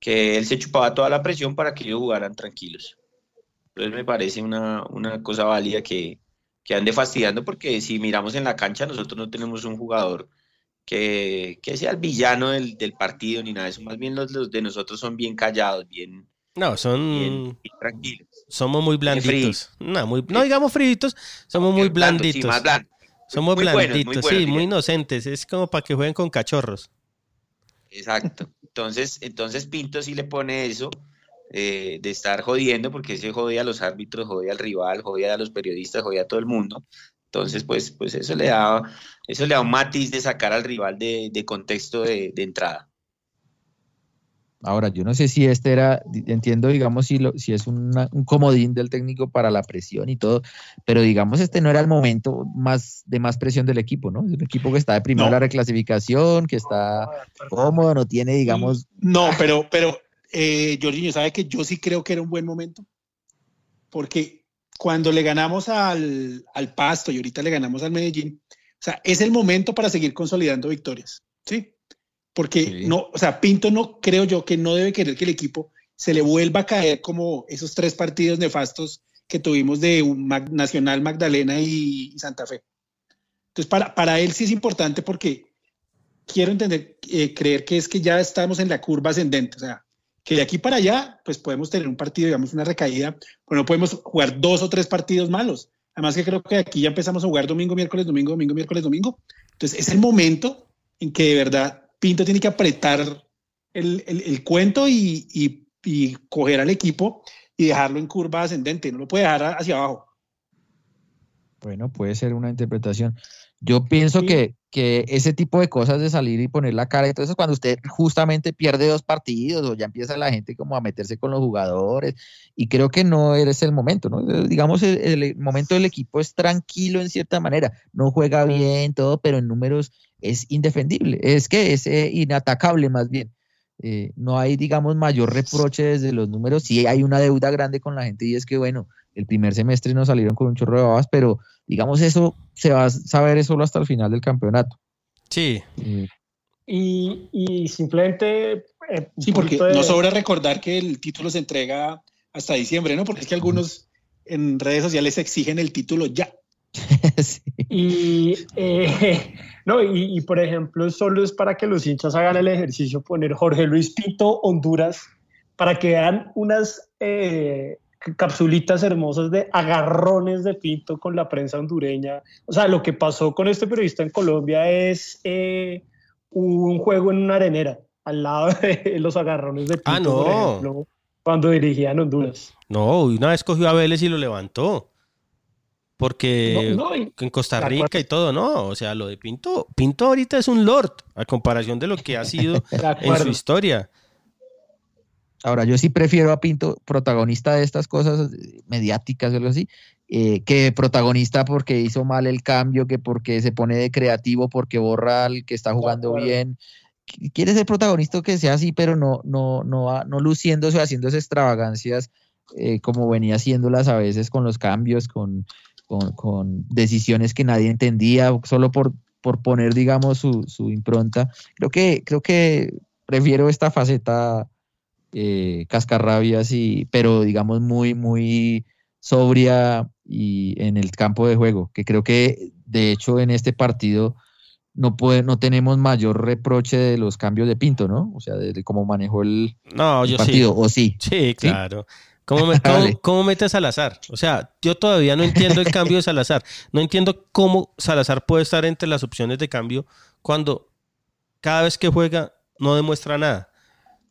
que él se chupaba toda la presión para que ellos jugaran tranquilos. Entonces me parece una, una cosa válida que, que ande fastidiando porque si miramos en la cancha nosotros no tenemos un jugador que, que sea el villano del, del, partido ni nada de eso, más bien los, los, de nosotros son bien callados, bien... No, son... Bien, bien tranquilos. Somos muy blanditos. No, muy, no digamos fritos, somos muy blanditos. Sí, más blando. Somos Muy blanditos, buenos, muy buenos, sí, muy inocentes. Es como para que jueguen con cachorros. Exacto. Entonces, entonces Pinto sí le pone eso eh, de estar jodiendo, porque se jode a los árbitros, jode al rival, jode a los periodistas, jode a todo el mundo. Entonces, pues, pues eso le da, eso le da un matiz de sacar al rival de, de contexto de, de entrada. Ahora, yo no sé si este era, entiendo, digamos, si, lo, si es una, un comodín del técnico para la presión y todo, pero digamos, este no era el momento más de más presión del equipo, ¿no? Es un equipo que está de primero No. en la reclasificación, que está cómodo, no tiene, digamos, No, pero, pero, eh, Jorginho, ¿sabe que yo sí creo que era un buen momento? Porque cuando le ganamos al, al Pasto y ahorita le ganamos al Medellín, o sea, es el momento para seguir consolidando victorias, ¿sí? Porque Sí. no, o sea, Pinto no creo yo que no debe querer que el equipo se le vuelva a caer como esos tres partidos nefastos que tuvimos de un Nacional, Magdalena y, y Santa Fe. Entonces, para, para él sí es importante porque quiero entender, eh, creer que es que ya estamos en la curva ascendente, o sea, que de aquí para allá, pues podemos tener un partido, digamos, una recaída, pero no podemos jugar dos o tres partidos malos. Además que creo que aquí ya empezamos a jugar domingo, miércoles, domingo, domingo, miércoles, domingo. Entonces, es el momento en que de verdad Pinto tiene que apretar el, el- el cuento y, y- y coger al equipo y dejarlo en curva ascendente, no lo puede dejar hacia abajo. Bueno, puede ser una interpretación. Yo pienso Sí. que, que ese tipo de cosas de salir y poner la cara y todo eso, cuando usted justamente pierde dos partidos o ya empieza la gente como a meterse con los jugadores, y creo que no eres el momento, ¿no? Eh, Digamos, el, el momento del equipo es tranquilo en cierta manera, no juega bien, todo, pero en números es indefendible, es que es eh, inatacable más bien. Eh, no hay, digamos, mayor reproche desde los números, sí hay una deuda grande con la gente y es que, bueno, el primer semestre nos salieron con un chorro de babas, pero digamos eso se va a saber solo hasta el final del campeonato. Sí, Eh, Y, y simplemente... eh, Sí, porque de- no sobra recordar que el título se entrega hasta diciembre, ¿no? Porque es que algunos en redes sociales exigen el título ya. sí. Y, eh, no, y, y, por ejemplo, solo es para que los hinchas hagan el ejercicio, poner Jorge Luis Pinto, Honduras, para que vean unas eh, capsulitas hermosas de agarrones de Pinto con la prensa hondureña. O sea, lo que pasó con este periodista en Colombia es eh, un juego en una arenera, al lado de los agarrones de Pinto, Ah, no. por ejemplo, cuando dirigían Honduras. no, una vez cogió a Vélez y lo levantó. Porque No, no, y- en Costa. Rica y todo, no. O sea, lo de Pinto, Pinto ahorita es un lord, a comparación de lo que ha sido en su historia. Ahora, yo sí prefiero a Pinto, protagonista de estas cosas mediáticas o algo así, eh, que protagonista porque hizo mal el cambio, que porque se pone de creativo, porque borra al que está jugando acuerdo. bien. Qu- Quiere ser protagonista que sea así, pero no, no, no, no luciéndose o haciéndose extravagancias eh, como venía haciéndolas a veces con los cambios, con, con, con decisiones que nadie entendía, solo por, por poner, digamos, su, su impronta. Creo que, creo que prefiero esta faceta eh, cascarrabias, y, pero digamos muy, muy sobria y en el campo de juego, que creo que de hecho en este partido no, puede, no tenemos mayor reproche de los cambios de Pinto, ¿no? O sea, de, cómo manejó el, No, el yo partido, sí. o sí. Sí, claro. ¿Cómo, me- cómo- cómo mete a Salazar? O sea, yo todavía no entiendo el cambio de Salazar. No entiendo cómo Salazar puede estar entre las opciones de cambio cuando cada vez que juega no demuestra nada.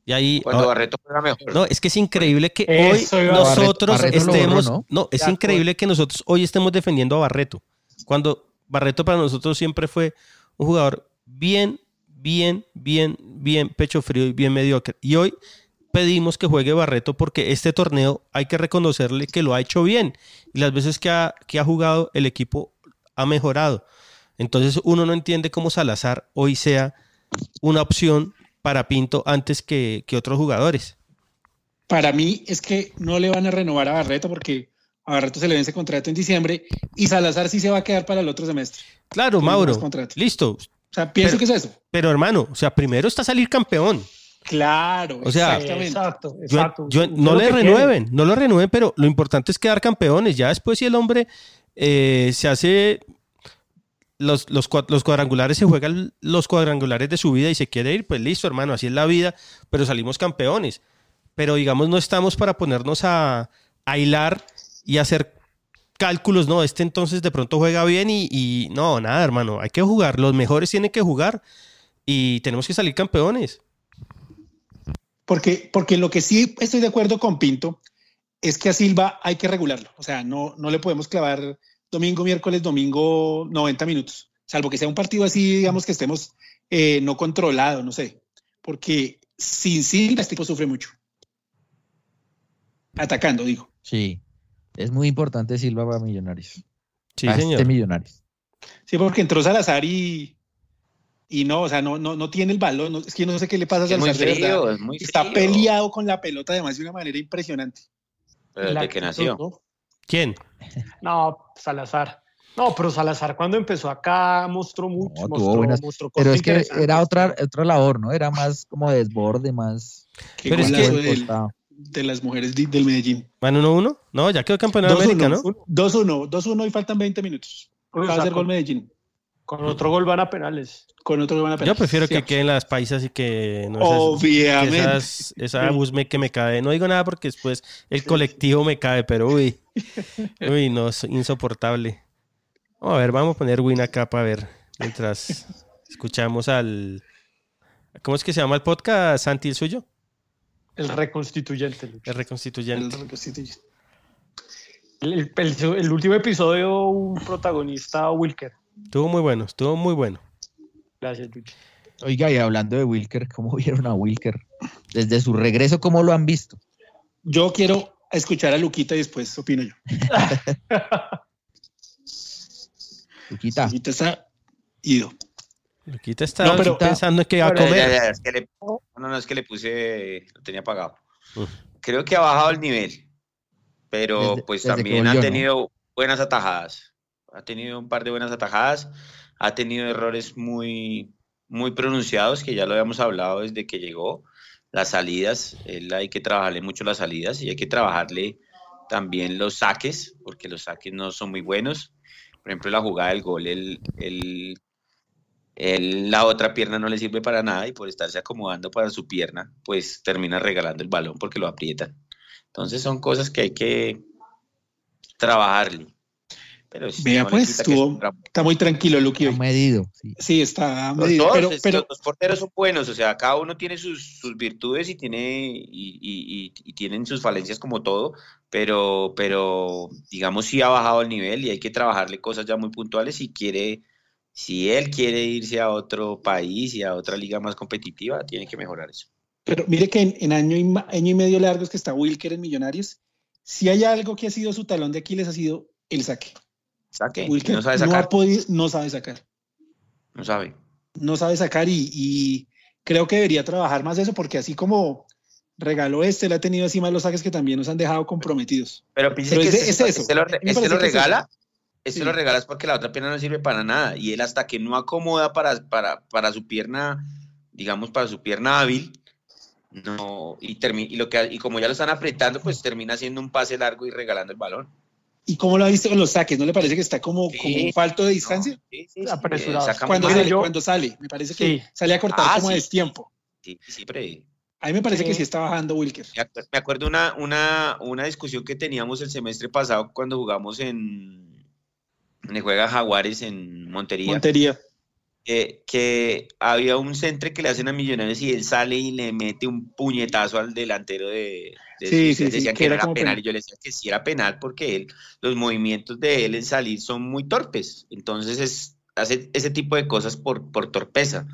Y ahí, Cuando ah, Barreto juega mejor. no, es que es increíble que Eso hoy nosotros Barreto- Barreto lo estemos, borró, ¿no? ¿no? es increíble que nosotros hoy estemos defendiendo a Barreto. Cuando Barreto para nosotros siempre fue un jugador bien, bien, bien, bien pecho frío y bien mediocre. Y hoy pedimos que juegue Barreto porque este torneo hay que reconocerle que lo ha hecho bien. Y las veces que ha, que ha jugado el equipo ha mejorado. Entonces uno no entiende cómo Salazar hoy sea una opción para Pinto antes que, que otros jugadores. Para mí es que no le van a renovar a Barreto porque a Barreto se le vence contrato en diciembre y Salazar sí se va a quedar para el otro semestre. Claro, Mauro. Listo. O sea, pienso Pero- que es eso. Pero hermano, o sea, primero está salir campeón. Claro, O sea, exactamente. Exacto, Yo- exacto. yo- no le quiere. renueven, no lo renueven, pero lo importante es quedar campeones. Ya después si el hombre eh, se hace los, los, cua- los cuadrangulares, se juegan los cuadrangulares de su vida y se quiere ir, pues listo, hermano, así es la vida, pero salimos campeones. Pero digamos, no estamos para ponernos a, a hilar y hacer cálculos, no, este entonces de pronto juega bien y, y no, nada, hermano, hay que jugar, los mejores tienen que jugar y tenemos que salir campeones. Porque, porque lo que sí estoy de acuerdo con Pinto es que a Silva hay que regularlo. O sea, no, no le podemos clavar domingo, miércoles, domingo 90 minutos. Salvo que sea un partido así, digamos que estemos eh, no controlado, no sé. Porque sin Silva este tipo sufre mucho. Atacando, digo. Sí. Es muy importante Silva para Millonarios. Sí, a señor. Este Millonarios. Sí, porque entró Salazar y, y no, o sea, no, no, no tiene el balón. no- es que yo no sé qué le pasa a Es muy Salazar. frío, es muy Está peleado con la pelota además de una manera impresionante. Pero La desde que nació. ¿Quién? No, Salazar. No, pero Salazar cuando empezó acá mostró mucho. No, mostró, buenas- mostró Pero cosas es que era otra, otra labor, ¿no? Era más como desborde, más Qué Pero es que- del- de las mujeres di- del Medellín. ¿Van 1-1? No, ya quedó campeón de 2-1, América, ¿no? 2-1, 2-1 y faltan 20 minutos. Uy, Va a o sea, hacer gol Medellín. Con otro gol van a penales. Con otro van a Yo prefiero que queden las paisas y que no esas- Obviamente. que esas- esa bus me, que me cae. No digo nada porque después el colectivo me cae, pero uy, uy, no, es insoportable. A ver, vamos a poner win acá para ver mientras escuchamos al. ¿Cómo es que se llama el podcast, Santi, el suyo? El reconstituyente. El reconstituyente. El, el- el- el último episodio, un protagonista, Wilker. Estuvo muy bueno, estuvo muy bueno. Gracias. Oiga, y hablando de Wilker, ¿cómo vieron a Wilker? Desde su regreso, ¿cómo lo han visto? Yo quiero escuchar a Luquita y después opino yo. Luquita, Luquita está ido. Luquita está No, pero- pensando en que va a ya, comer. ya, es que le- no, no, es que le puse, lo tenía apagado. Mm. Creo que ha bajado el nivel, pero Desde- pues desde también volvió, ha ¿no? tenido buenas atajadas. Ha tenido un par de buenas atajadas, ha tenido errores muy, muy pronunciados que ya lo habíamos hablado desde que llegó. Las salidas, él hay que trabajarle mucho las salidas y hay que trabajarle también los saques, porque los saques no son muy buenos. Por ejemplo, la jugada del gol, él, él- él- la otra pierna no le sirve para nada y por estarse acomodando para su pierna, pues termina regalando el balón porque lo aprietan. Entonces son cosas que hay que trabajarle. Pero sí, Vea, no pues, estuvo- Está muy tranquilo, Luqui. ha hoy. medido. Sí. Sí, está Los medido. dos, Pero, es- pero los porteros son buenos, o sea, cada uno tiene sus, sus virtudes y tiene y, y- y- y tienen sus falencias como todo, pero, pero digamos sí ha bajado el nivel y hay que trabajarle cosas ya muy puntuales si quiere, si él quiere irse a otro país y a otra liga más competitiva, tiene que mejorar eso. Pero mire que en, en año, y, ma- año y medio largos que está Wilker en Millonarios, si hay algo que ha sido su talón de Aquiles ha sido el saque. Saque, Wilker no sabe no, sacar, ha podido, no sabe sacar. no sabe. No sabe sacar y, y creo que debería trabajar más eso porque así como regaló este, le ha tenido encima los saques que también nos han dejado comprometidos. Pero Pero que este, este lo, A mí me parece lo que es regala, este Sí. lo regala es porque la otra pierna no sirve para nada y él hasta que no acomoda para, para, para su pierna, digamos, para su pierna hábil, no, y, termi- y, lo que, y como ya lo están apretando, pues termina haciendo un pase largo y regalando el balón. ¿Y cómo lo ha visto con los saques? ¿No le parece que está como, Sí. como falto de distancia? No, sí, sí, sí, Apresurado. eh, Cuando sale, yo- cuando sale, me parece que Sí. sale a cortar Ah, como a sí. destiempo. Sí, siempre. A mí me parece que Sí. está bajando Wilker. Me acuer- me acuerdo una, una, una discusión que teníamos el semestre pasado cuando jugamos en, el Juega Jaguares en Montería. Montería. que, que había un centre que le hacen a Millonarios y él sale y le mete un puñetazo al delantero de, de Sí, sí, ustedes sí, decían que que, era penal penal. y yo le decía que sí era penal porque él, los movimientos de él en salir son muy torpes, entonces es, hace ese tipo de cosas por, por torpeza.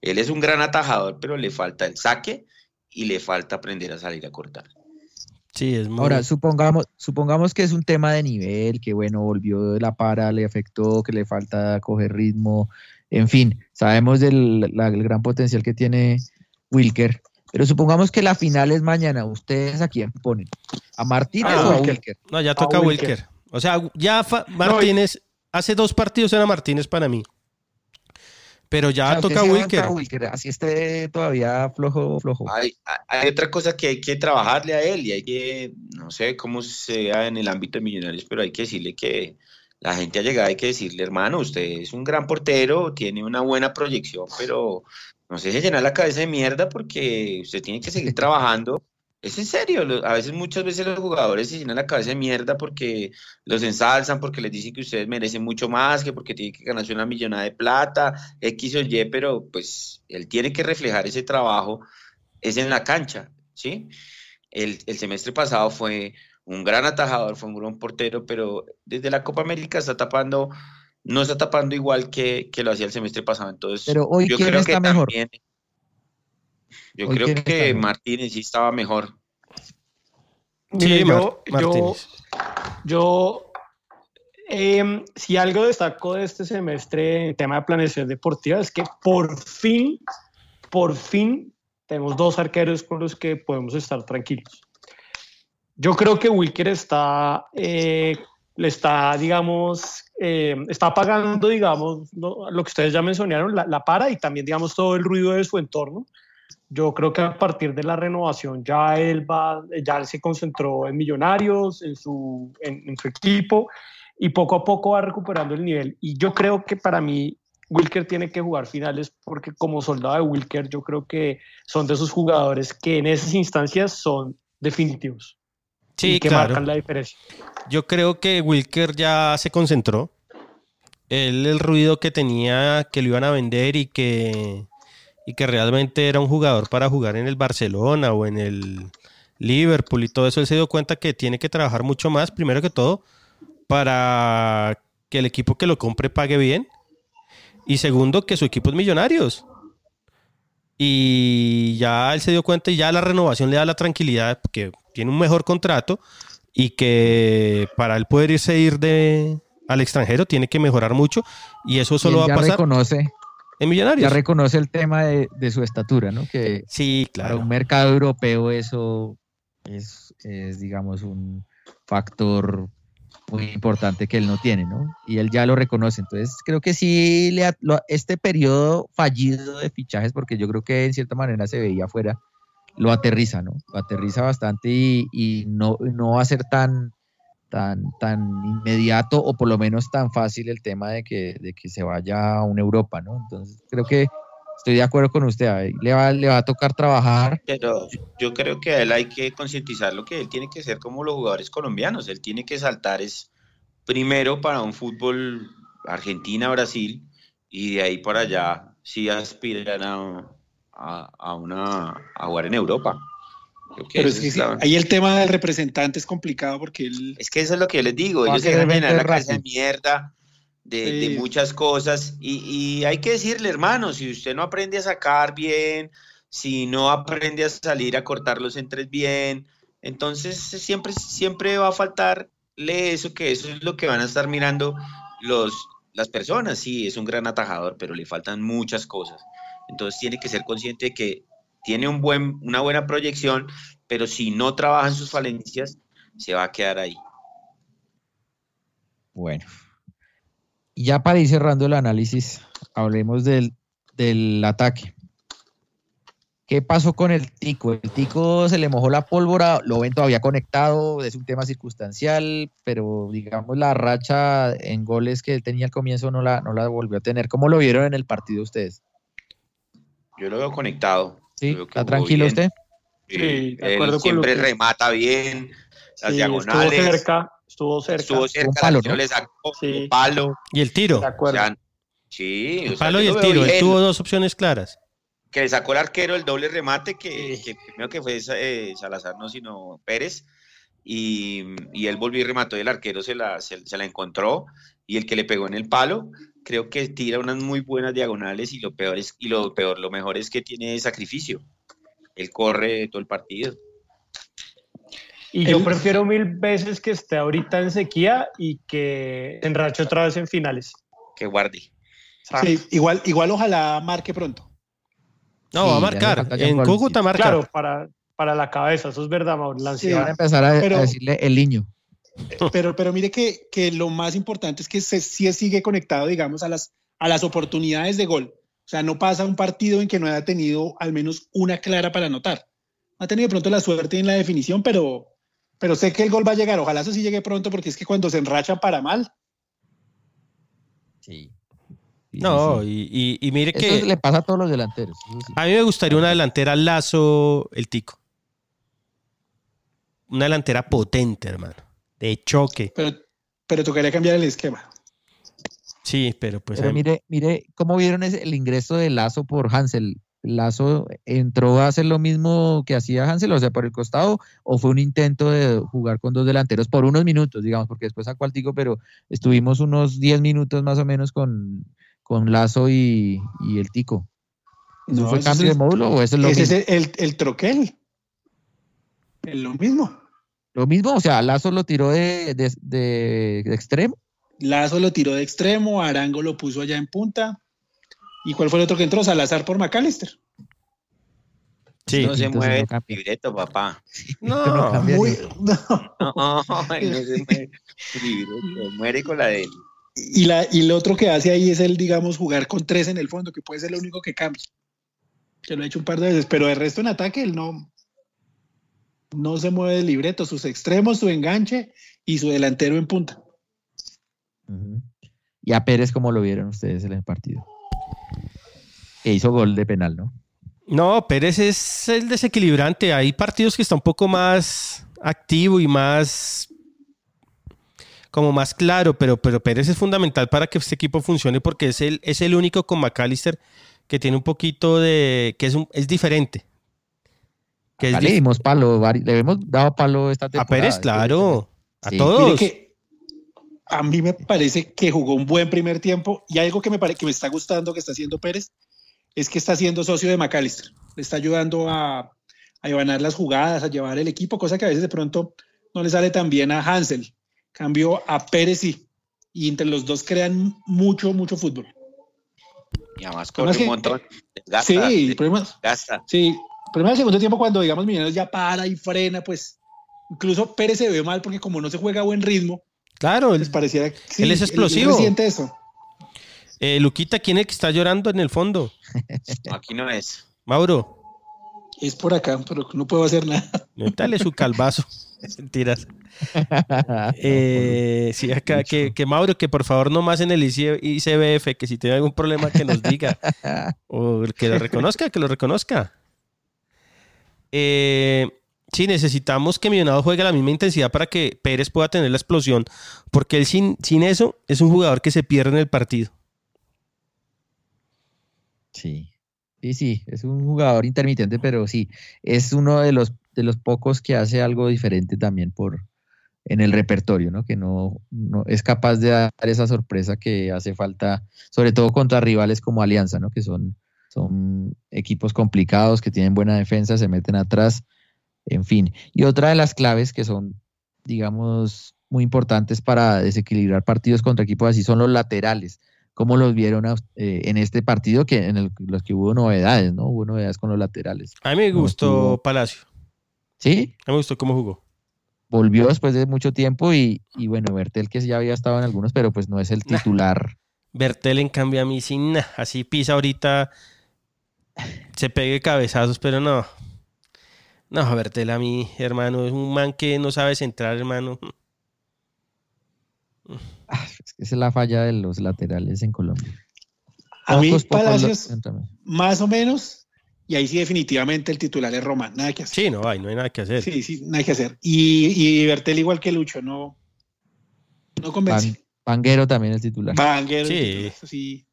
Él es un gran atajador, pero le falta el saque y le falta aprender a salir a cortar. Sí, es muy. Ahora, supongamos, supongamos que es un tema de nivel, que bueno, volvió de la para, le afectó, que le falta coger ritmo, en fin, sabemos del la- el gran potencial que tiene Wilker, pero supongamos que la final es mañana, ¿ustedes a quién ponen? ¿A Martínez Ah, o a Wilker. No, ya toca Wilker. Wilker. O sea, ya fa- Martínez, hace dos partidos era Martínez para mí. Pero ya Claro, toca Wilker. Wilker, Así esté todavía flojo, flojo. Hay, hay otra cosa que hay que trabajarle a él y hay que, no sé cómo sea en el ámbito de millonarios, pero hay que decirle que la gente ha llegado, hay que decirle, hermano, usted es un gran portero, tiene una buena proyección, pero no se deje llenar la cabeza de mierda porque usted tiene que seguir trabajando. Es en serio, a veces, muchas veces los jugadores se llenan la cabeza de mierda porque los ensalzan, porque les dicen que ustedes merecen mucho más, que porque tienen que ganarse una millonada de plata, X o Y, pero pues él tiene que reflejar ese trabajo, es en la cancha, ¿sí? El, el semestre pasado fue un gran atajador, fue un gran portero, pero desde la Copa América está tapando, no está tapando igual que, que lo hacía el semestre pasado, entonces Pero hoy, yo ¿quién creo está que mejor? también, yo Hoy, creo ¿quién está que? Martínez sí estaba mejor. Sí, yo, yo, em, si algo destaco de este semestre en tema de planeación deportiva es que por fin, por fin tenemos dos arqueros con los que podemos estar tranquilos. Yo creo que Wilker está, eh, le está, digamos, eh, está pagando, digamos, lo, lo que ustedes ya mencionaron, la, para y también, digamos, todo el ruido de su entorno. Yo creo que a partir de la renovación ya él va, ya se concentró en Millonarios, en su, en, en su equipo y poco a poco va recuperando el nivel. Y yo creo que para mí Wilker tiene que jugar finales porque como soldado de Wilker yo creo que son de esos jugadores que en esas instancias son definitivos Sí, y que claro. marcan la diferencia. Yo creo que Wilker ya se concentró. Él, el ruido que tenía, que lo iban a vender y que, y que realmente era un jugador para jugar en el Barcelona o en el Liverpool y todo eso, él se dio cuenta que tiene que trabajar mucho más, primero que todo, para que el equipo que lo compre pague bien. Y segundo, que su equipo es millonarios. Y ya él se dio cuenta y ya la renovación le da la tranquilidad que tiene un mejor contrato y que para él poder irse ir de al extranjero tiene que mejorar mucho y eso Y solo él va a ya pasar reconoce, en ya Millonarios. reconoce el tema de, de su estatura, ¿no? Que Sí, para claro. un mercado europeo eso es, es, digamos, un factor muy importante que él no tiene, ¿no? Y él ya lo reconoce. Entonces, creo que sí, le lo- este periodo fallido de fichajes, porque yo creo que en cierta manera se veía afuera, lo aterriza, ¿no? Lo aterriza bastante y, y no, no va a ser tan, tan, tan inmediato o por lo menos tan fácil el tema de que, de que se vaya a una Europa, ¿no? Entonces, creo que estoy de acuerdo con usted. Le va, le va a tocar trabajar. Pero yo creo que a él hay que concientizar lo que él tiene que ser como los jugadores colombianos. Él tiene que saltar es primero para un fútbol Argentina-Brasil y de ahí para allá sí aspiran a, a, a una, a jugar en Europa. Creo que Pero es que es sí, la- ahí el tema del representante es complicado porque él... Es que eso es lo que yo les digo, a ellos se dejan llenar la cabeza de mierda de, muchas cosas y, y hay que decirle, hermano, si usted no aprende a sacar bien, si no aprende a salir a cortar los entres bien, entonces siempre, siempre va a faltarle eso, que eso es lo que van a estar mirando los, las personas. Sí, es un gran atajador, pero le faltan muchas cosas. Entonces tiene que ser consciente de que tiene un buen, una buena proyección, pero si no trabaja en sus falencias, se va a quedar ahí. Bueno. Y ya para ir cerrando el análisis, hablemos del, del ataque. ¿Qué pasó con el Tico? El Tico se le mojó la pólvora, lo ven todavía conectado, es un tema circunstancial, pero digamos la racha en goles que él tenía al comienzo no la, no la volvió a tener. ¿Cómo lo vieron en el partido ustedes? Yo lo veo conectado. ¿Está tranquilo bien. usted? Sí, de él acuerdo con siempre lo que- remata bien, las Sí, diagonales. Estuvo cerca, estuvo cerca. Estuvo cerca, Un palo, ¿no? le sacó Sí. un palo. Y el tiro. De O acuerdo. sea, sí, El o sea, palo y el tiro. Él tuvo dos opciones claras. que le sacó el arquero el doble remate, que, que primero que fue eh, Salazar, no, sino Pérez, y, y él volvió y remató y el arquero se la, se, se la encontró, y el que le pegó en el palo, creo que tira unas muy buenas diagonales, y lo peor es, y lo peor, lo mejor es que tiene sacrificio. Él corre todo el partido. Y yo prefiero mil veces que esté ahorita en sequía y que enrache otra vez en finales. Que guarde. Sí, igual, igual ojalá marque pronto. No, Sí, va a marcar. En. Cúcuta marca. Claro, para, para la cabeza, eso es verdad, Mauro. La Sí. ansiedad. Van a empezar a, a Pero- decirle el niño. Pero, pero mire que, que lo más importante es que se, sí sigue conectado, digamos, a las, a las oportunidades de gol. O sea, no pasa un partido en que no haya tenido al menos una clara para anotar. Ha tenido de pronto la suerte en la definición, pero, pero sé que el gol va a llegar. Ojalá eso sí llegue pronto, porque es que cuando se enracha para mal. Sí. Sí, No, sí. Y, y- y mire Eso que le pasa a todos los delanteros. sí. a mí me gustaría una delantera lazo el tico. Una delantera potente, hermano. De choque. Pero, pero tocaría cambiar el esquema. Sí, pero pues... Pero mire, mire, ¿cómo vieron ese- el ingreso de Lazo por Hansel? ¿Lazo entró a hacer lo mismo que hacía Hansel, o sea, por el costado, o fue un intento de jugar con dos delanteros por unos minutos, digamos, porque después sacó al Tico, pero estuvimos unos 10 minutos más o menos con, con Lazo y, y el Tico. ¿Eso No, fue cambio es- de módulo o eso es lo Ese mismo? es el, el, el troquel. Es lo mismo. Lo mismo, o sea, Lazo lo tiró de, de- de- de extremo. Lazo lo tiró de extremo, Arango lo puso allá en punta. ¿Y cuál fue el otro que entró? Salazar por McAllister. Sí. no se mueve cambia. el libreto, papá. no No, cambia. Muy- no. No, no se mueve el libreto, muere con la de él. Y, la, y lo otro que hace ahí es el, digamos, jugar con tres en el fondo, que puede ser lo único que cambie. Que lo ha hecho un par de veces, pero el resto en ataque él no, no se mueve del libreto. Sus extremos, su enganche y su delantero en punta. Y a Pérez, ¿cómo lo vieron ustedes en el partido? Que hizo gol de penal, ¿no? No, Pérez es el desequilibrante. Hay partidos que está un poco más activo y más como más claro, pero, pero Pérez es fundamental para que este equipo funcione porque es el, es el único con McAllister que tiene un poquito de. que es, un- es diferente. Que es le dimos palo, le hemos dado palo esta a temporada. Pérez, claro. A Sí. Todos. que a mí me parece que jugó un buen primer tiempo y algo que me, pare- que me está gustando que está haciendo Pérez es que está siendo socio de McAllister. Le está ayudando a, a llevar las jugadas, a llevar el equipo, cosa que a veces de pronto no le sale tan bien a Hansel. Cambio a Pérez sí. Y entre los dos crean mucho, mucho fútbol. Y además corre que- un montón. Gasta, sí, el problema, gasta. sí, el problema del segundo tiempo cuando, digamos, Millonarios ya para y frena, pues incluso Pérez se ve mal porque como no se juega a buen ritmo, Claro, les el- pareciera sí, él es él- él explosivo. resiente eso. Eh, Luquita, ¿quién es el que está llorando en el fondo? Aquí no es. Mauro, Es por acá, pero no puedo hacer nada. dale su calvazo. Mentiras. Eh, sí, acá, que, que Mauro, que por favor no más en el IC ICBF, que si tiene algún problema que nos diga. o que lo reconozca, que lo reconozca. Eh, sí, necesitamos que Millonado juegue a la misma intensidad para que Pérez pueda tener la explosión, porque él sin, sin eso es un jugador que se pierde en el partido. Sí, sí, sí, es un jugador intermitente, pero sí, es uno de los, de los pocos que hace algo diferente también por en el repertorio, ¿no? Que no, no es capaz de dar esa sorpresa que hace falta, sobre todo contra rivales como Alianza, ¿no? Que son, son equipos complicados, que tienen buena defensa, se meten atrás, en fin. Y otra de las claves que son, digamos, muy importantes para desequilibrar partidos contra equipos así son los laterales. ¿Cómo los vieron a- eh, en este partido que en el- los que hubo novedades, ¿no? Hubo novedades con los laterales. A mí me gustó Palacio. Sí, A mí me gustó cómo jugó. volvió después de mucho tiempo y, y bueno, Bertel que ya había estado en algunos, pero pues no es el Nah. titular. Bertel, en cambio, a mí sin nada. Así pisa ahorita, se pegue cabezazos, pero no. No, Bertel a mí, hermano, es un man que no sabe centrar, hermano. Ah, es que esa es la falla de los laterales en Colombia. A mí Pocos, Palacios, más o menos, y ahí sí definitivamente el titular es Román, nada que hacer. Sí, no hay, no hay nada que hacer. Sí, sí, nada que hacer. Y, y Bertel igual que Lucho, no, no convence. Pan- Panguero también el titular. Banguero, Sí. titular, eso sí.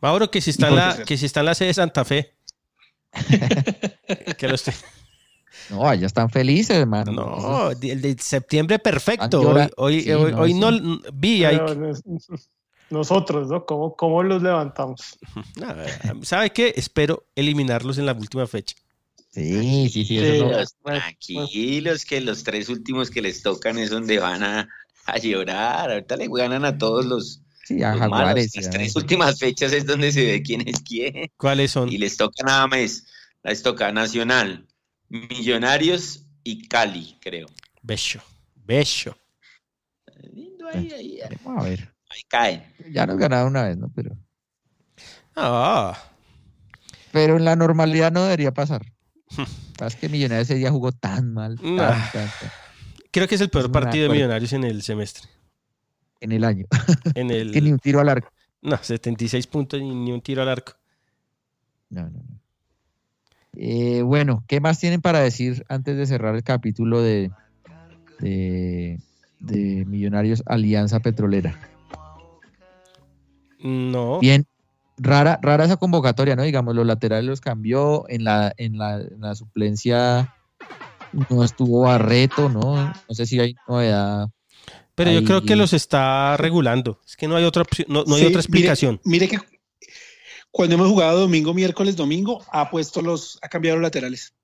Mauro, que si está, en la, que si está en la sede de Santa Fe. que lo estoy- No, allá están felices, hermano. No, el de septiembre perfecto. Hoy, hoy, Sí, hoy, no, hoy sí. no vi ahí. Nosotros, ¿no? ¿Cómo, ¿Cómo los levantamos? Nada, ¿Sabe qué? Espero eliminarlos en la última fecha. Sí, sí, sí. Sí. Eso no- Los tranquilos, que los tres últimos que les tocan es donde van a, a llorar. Ahorita le ganan a todos los, sí, a los malos. Las tres últimas fechas es donde se ve quién es quién. ¿Cuáles son? Y les toca nada más. Les toca Nacional, Millonarios y Cali, creo. Becho. Becho. Lindo ahí, ahí, ahí, Vamos a ver. ahí caen. Ya nos ganaron una vez, ¿no? Pero Ah, Pero en la normalidad no debería pasar. Es que Millonarios ese día jugó tan mal, tan, Nah. tan, tan, creo que es el peor partido de. Millonarios en el semestre. en el año. En que ni el, un tiro al arco. no, 76 puntos y ni un tiro al arco. No, no, no. Eh, bueno, ¿qué más tienen para decir antes de cerrar el capítulo de, de, de Millonarios Alianza Petrolera? No. Bien, rara, rara esa convocatoria, ¿no? Digamos, los laterales los cambió, en la, en la, en la suplencia no estuvo Barreto, ¿no? No sé si hay novedad. Pero yo creo que los está regulando. Es que no hay otra opción, no, no hay otra explicación. Mire, mire que cuando hemos jugado domingo, miércoles, domingo, ha puesto los, ha cambiado los laterales.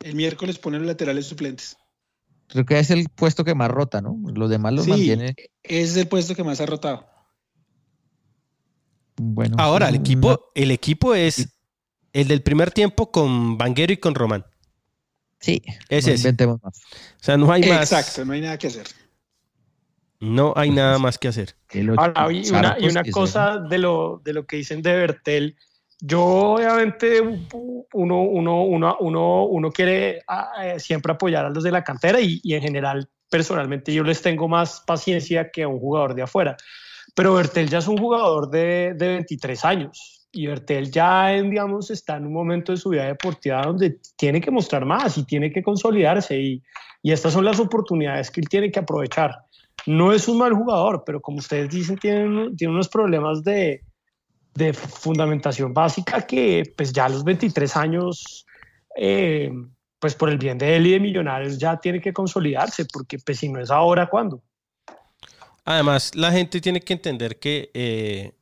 El miércoles pone los laterales suplentes. Creo que es el puesto que más rota, ¿no? Los demás los Sí. mantiene. Ese es el puesto que más ha rotado. Bueno, Ahora, el equipo, el equipo es el del primer tiempo con Vanguero y con Román. Sí, Es no ese. inventemos más. O sea, no hay más. Exacto, no hay nada que hacer. No hay nada más que hacer. Ahora, y una, y cosa de lo, de lo que dicen de Bertel, yo obviamente uno, uno, uno, uno, uno quiere ah, eh, siempre apoyar a los de la cantera y, y en general, personalmente, yo les tengo más paciencia que a un jugador de afuera. Pero Bertel ya es un jugador de, de 23 años y Bertel ya, en, digamos, está en un momento de su vida deportiva donde tiene que mostrar más y tiene que consolidarse y, y estas son las oportunidades que él tiene que aprovechar. No es un mal jugador, pero como ustedes dicen, tiene, tiene unos problemas de, de fundamentación básica que pues ya a los 23 años, eh, pues por el bien de él y de Millonarios ya tiene que consolidarse, porque pues si no es ahora, ¿cuándo? Además, la gente tiene que entender que, eh,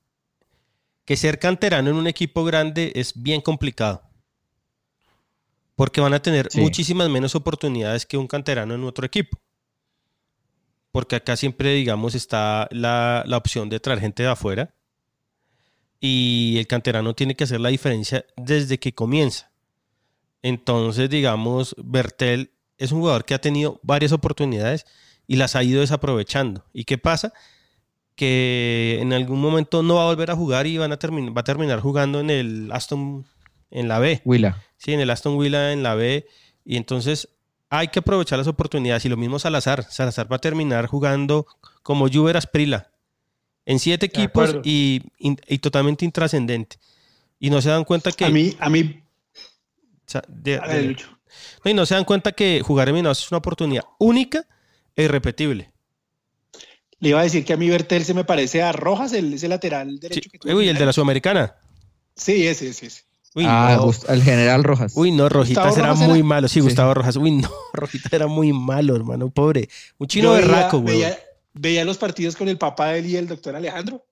que ser canterano en un equipo grande es bien complicado. Porque van a tener Sí. muchísimas menos oportunidades que un canterano en otro equipo. Porque acá siempre, digamos, está la, la opción de traer gente de afuera. Y el canterano tiene que hacer la diferencia desde que comienza. Entonces, digamos, Bertel es un jugador que ha tenido varias oportunidades y las ha ido desaprovechando. ¿Y qué pasa? Que en algún momento no va a volver a jugar y van a va a terminar jugando en el Aston en la B. Huila. Sí, en el Aston Villa en la B. Y entonces hay que aprovechar las oportunidades. Y lo mismo Salazar. Salazar va a terminar jugando como Juber Asprila. En siete equipos y, y- y totalmente intrascendente. Y no se dan cuenta que. A mí, a mí, o sea, de- a ver, de- Lucho. no, y no se dan cuenta que jugar en Millonarios es una oportunidad única e irrepetible. le iba a decir que a mí Bertel se me parece a Rojas, el, ese lateral Sí, derecho que tuvo Uy, el de la Sudamericana. Sí, ese, ese, ese. Uy, ah, no. El general Rojas. Uy, no, Rojitas ¿Gustavo era Rojas muy era? malo. Sí, Sí. Gustavo Rojas. Uy, no, Rojita era muy malo, hermano, pobre. Un chino veía- berraco, güey. veía, veía los partidos con el papá de él y el doctor Alejandro.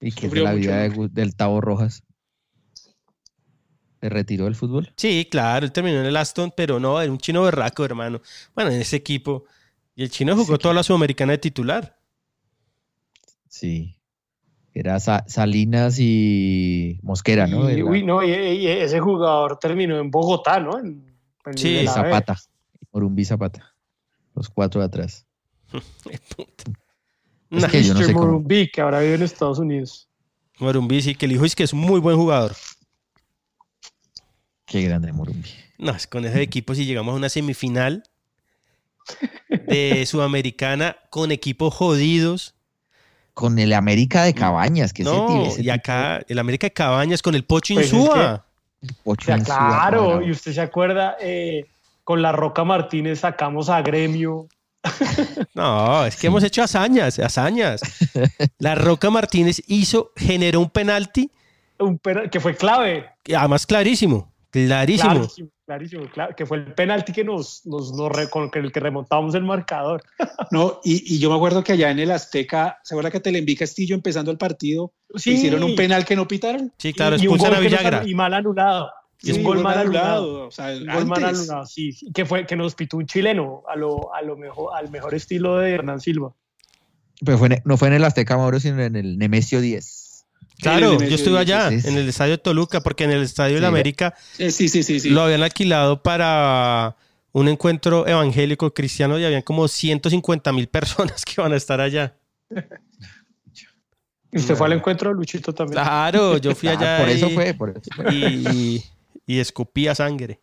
y que es de la vida de del Tavo Rojas. ¿Se retiró del fútbol? Sí, claro, él terminó en el Aston, pero no, era un chino berraco, hermano. Bueno, en ese equipo. Y el chino jugó toda la Sudamericana de titular. Sí. Era Sa- Salinas y Mosquera, ¿no? Y, uy, no, y, y ese jugador terminó en Bogotá, ¿no? En- en Sí, y. Zapata. Morumbi Zapata. Los cuatro de atrás. Es que yo no sé cómo. Morumbi, que ahora vive en Estados Unidos. Morumbi, sí, que el hijo es que es un muy buen jugador. Qué grande Morumbi. No, es con ese equipo si llegamos a una semifinal de Sudamericana con equipos jodidos. Con el América de Cabañas, que ese No, tío- ese y acá el América de Cabañas con el Pocho Pues es Insúa. Pocho claro, y usted se acuerda, eh, con la Roca Martínez sacamos a Gremio. No, es que hemos hecho hazañas, hazañas. La Roca Martínez hizo, generó un penalti, un que fue clave. además clarísimo, clarísimo. Clarísimo, clarísimo, claro, que fue el penalti que nos, nos, nos re- con el que remontamos el marcador. No, y, y yo me acuerdo que allá en el Azteca, ¿se acuerda que Telenví Castillo empezando el partido Sí. hicieron un penal que no pitaron? Sí, claro, Y- y un expulsan a Villagra. anu- Y mal anulado. Y Sí, un gol mal anulado. O sea, Un gol mal anulado, sí. sí, Que, fue, que nos pitó un chileno a lo, a lo mejor, al mejor estilo de Hernán Silva. Pero fue en- no fue en el Azteca Mauro, sino en el Nemesio 10. Claro, yo estuve allá, sí, sí. en el estadio de Toluca, porque en el estadio de la. América Eh, sí, sí, sí, sí. lo habían alquilado para un encuentro evangélico cristiano y habían como 150 mil personas que van a estar allá. Y usted fue al encuentro de Luchito también. Claro, yo fui Ah, allá por eso y- fue, por eso fue. y, y escupía sangre.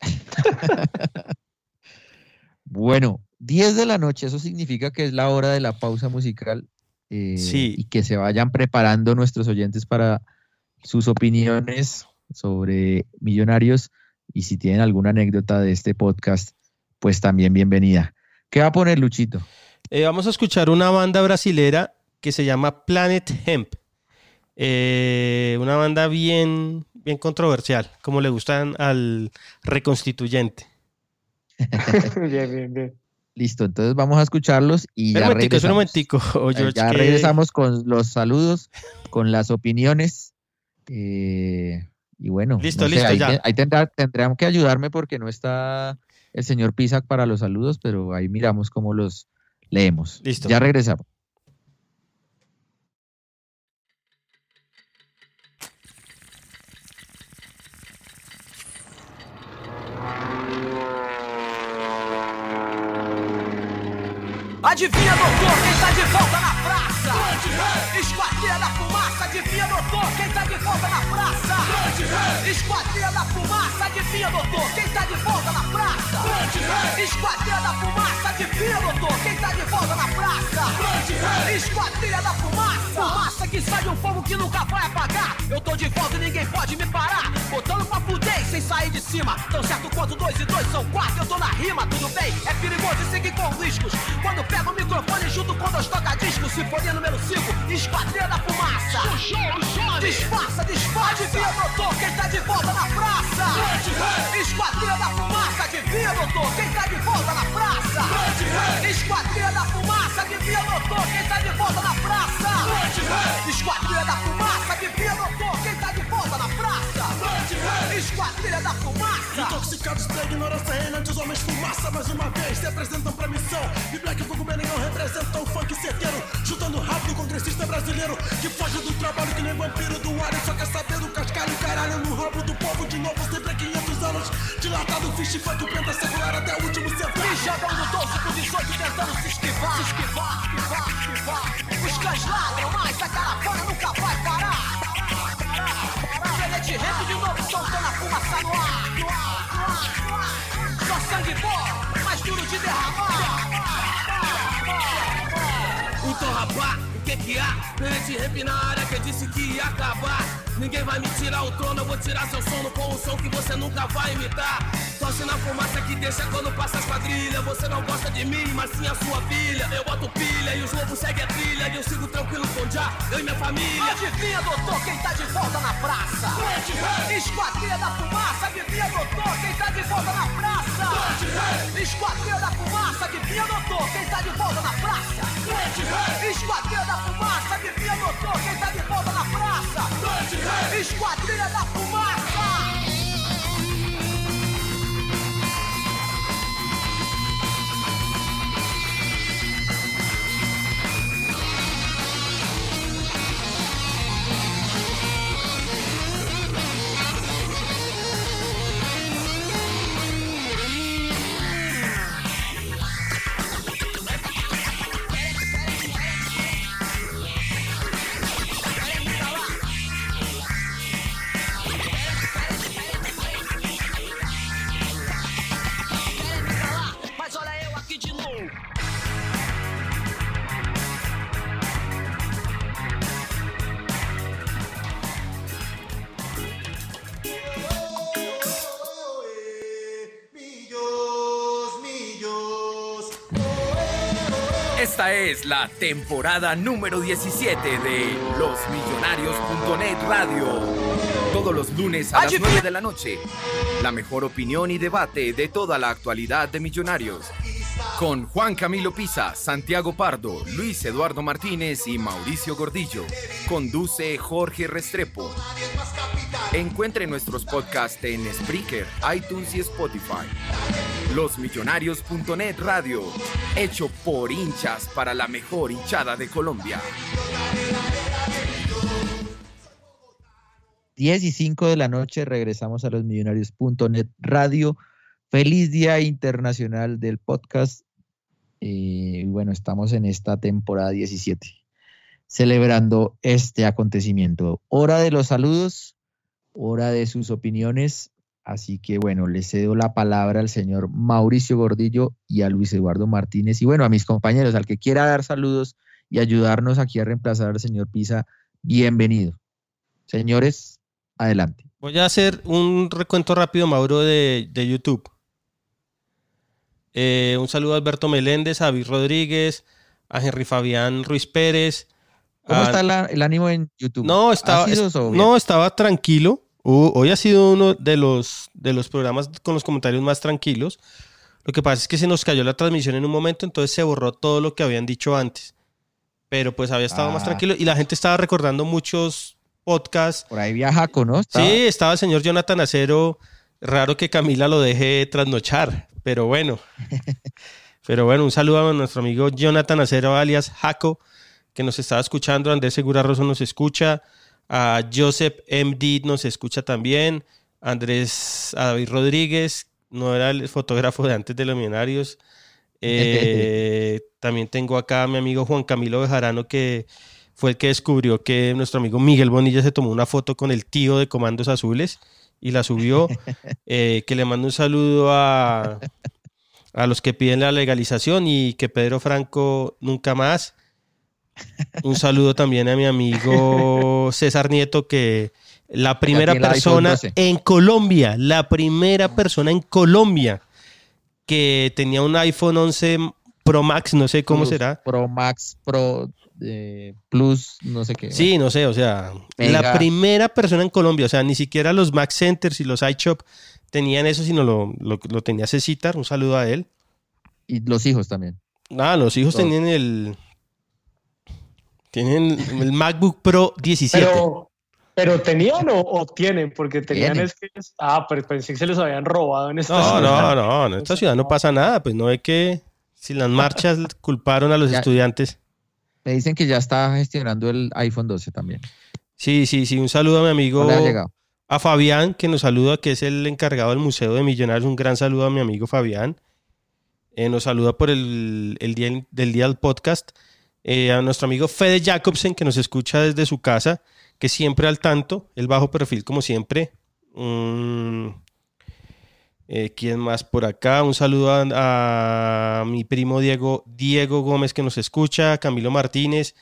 Bueno, 10 de la noche, eso significa que es la hora de la pausa musical. Eh, Sí. Y que se vayan preparando nuestros oyentes para sus opiniones sobre Millonarios. Y si tienen alguna anécdota de este podcast, pues también bienvenida. ¿Qué va a poner Luchito? Eh, vamos a escuchar una banda brasilera que se llama Planet Hemp. Eh, una banda bien, bien controversial, como le gustan al reconstituyente. bien, bien, bien. Listo, entonces vamos a escucharlos y ya un espera un regresamos. momentico, oh, Eh, George, ya que- regresamos con los saludos, con las opiniones. eh, y bueno, Listo, no sé, listo, ahí, ya. ahí tendrá- tendrán que ayudarme porque no está el señor Pisac para los saludos, pero ahí miramos cómo los leemos. Listo. Ya regresamos. Adivinha, doutor, quem tá de volta na praça? Esquadrilha da fumaça, adivinha, doutor, quem tá de volta na praça? Esquadrilha da fumaça, adivinha, doutor, quem tá de volta na praça? Esquadrilha da fumaça, adivinha, doutor, quem tá de volta na praça? Esquadrilha da fumaça, fumaça que sai de um fogo que nunca vai apagar. Eu tô de volta e ninguém pode me parar. Botando pra fuder sem sair de cima. Tão certo quanto dois e dois são quatro, eu tô na rima, tudo bem? É perigoso e seguir com riscos. Quando pego o microfone junto com dois toca-discos, sinfonia número 5, esquadrilha da fumaça. Disfarça, disfarça, adivinha, doutor, quem tá de volta na praça? Esquadrilha da fumaça, adivinha, doutor, quem tá de volta na praça? Esquadrilha da fumaça, adivinha, doutor, quem tá de volta na praça? Esquadrilha da fumaça, Esquadrilha da fumaça. Intoxicados pela ignorância reinante, os homens fumaça mais uma vez se apresentam pra missão. E Black Fogo Merenhão representam o funk certeiro, juntando rápido o congressista brasileiro que foge do trabalho que nem vampiro do ar e só quer saber do cascalho caralho no rabo do povo de novo, sempre há 500 anos. Dilatado, fish funk, penta secular até o último centavo. Me jogando 12 com 18 tentando se esquivar, se esquivar, esquivar, esquivar. Os cães ladram, mas a caravana nunca vai parar. Tenente rap de novo soltando a fumaça no ar. Só sangue bom, mais duro de derramar. Então, rapá, o que que há? Tenente rap na área que disse que ia acabar. Ninguém vai me tirar o trono, eu vou tirar seu sono com um som que você nunca vai imitar. Tosse na fumaça que deixa quando passa as quadrilhas. Você não gosta de mim, mas sim a sua filha. Eu boto pilha e os lobos seguem a trilha. E eu sigo tranquilo com já, eu e minha família. Adivinha, doutor, quem tá de volta na praça? Esquadrilha da fumaça, adivinha, doutor, quem tá de volta na praça? Esquadrilha da fumaça, adivinha, doutor, quem tá de volta na praça? Esquadrilha da fumaça, adivinha, doutor, quem tá de volta na praça? Esquadrilha da fumaça! Esta es la temporada número 17 de losmillonarios.net Radio. Todos los lunes a las 9 de la noche. La mejor opinión y debate de toda la actualidad de Millonarios. Con Juan Camilo Pisa, Santiago Pardo, Luis Eduardo Martínez y Mauricio Gordillo. Conduce Jorge Restrepo. Encuentre nuestros podcasts en Spreaker, iTunes y Spotify. Losmillonarios.net Radio, hecho por hinchas para la mejor hinchada de Colombia. 10 y 5 de la noche regresamos a los millonarios.net radio. Feliz Día Internacional del Podcast. Eh, y bueno, estamos en esta temporada 17. celebrando este acontecimiento. Hora de los saludos, hora de sus opiniones. Así que bueno, le cedo la palabra al señor Mauricio Gordillo y a Luis Eduardo Martínez y bueno, a mis compañeros, al que quiera dar saludos y ayudarnos aquí a reemplazar al señor Pisa, bienvenido. Señores, adelante. Voy a hacer un recuento rápido, Mauro, de, de YouTube. Eh, un saludo a Alberto Meléndez, a David Rodríguez, a Henry Fabián Ruiz Pérez. ¿Cómo a- está la- el ánimo en YouTube? No, estaba tranquilo. Hoy ha sido uno de los, de los programas con los comentarios más tranquilos. Lo que pasa es que se nos cayó la transmisión en un momento, entonces se borró todo lo que habían dicho antes. Pero pues había estado más Ah. tranquilo y la gente estaba recordando muchos podcasts. Por ahí viaja con, ¿no? Estaba- Sí, estaba el señor Jonathan Acero. Raro que Camila lo deje trasnochar, pero bueno. Pero bueno, un saludo a nuestro amigo Jonathan Acero, alias Jaco, que nos estaba escuchando. Andrés Segura Rosso nos escucha. A Joseph MD nos escucha también. Andrés, a David Rodríguez, no era el fotógrafo de antes de los millonarios. Eh, también tengo acá a mi amigo Juan Camilo Bejarano, que fue el que descubrió que nuestro amigo Miguel Bonilla se tomó una foto con el tío de Comandos Azules y la subió. Eh, que le mando un saludo a, a los que piden la legalización y que Pedro Franco nunca más. Un saludo también a mi amigo César Nieto, que la primera persona 12. en Colombia, la primera persona en Colombia que tenía un iPhone 11 Pro Max, no sé cómo Plus, será. Pro Max, Pro eh, Plus, no sé qué. Sí, no sé, o sea, Mega. la primera persona en Colombia, o sea, ni siquiera los Max Centers y los iShop tenían eso, sino lo, lo, lo tenía Cecitar, un saludo a él. Y los hijos también. Ah, los hijos Todos. tenían el. Tienen el MacBook Pro 17. Pero, pero tenían o, o tienen, porque tenían Tienen. es que. Ah, pero pensé que se los habían robado en esta no, ciudad. no, no, en esta ciudad no pasa nada, pues no ve que si las marchas culparon a los Ya. estudiantes. Me dicen que ya está gestionando el iPhone 12 también. Sí, sí, sí, un saludo a mi amigo. No le ha llegado. A Fabián, que nos saluda, que es el encargado del Museo de Millonarios. Un gran saludo a mi amigo Fabián. Eh, nos saluda por el, el día del día del podcast. Eh, a nuestro amigo Fede Jacobsen, que nos escucha desde su casa, que siempre al tanto, el bajo perfil como siempre. Mm, eh, ¿Quién más por acá? Un saludo a, a mi primo Diego, Diego Gómez, que nos escucha. Camilo Martínez,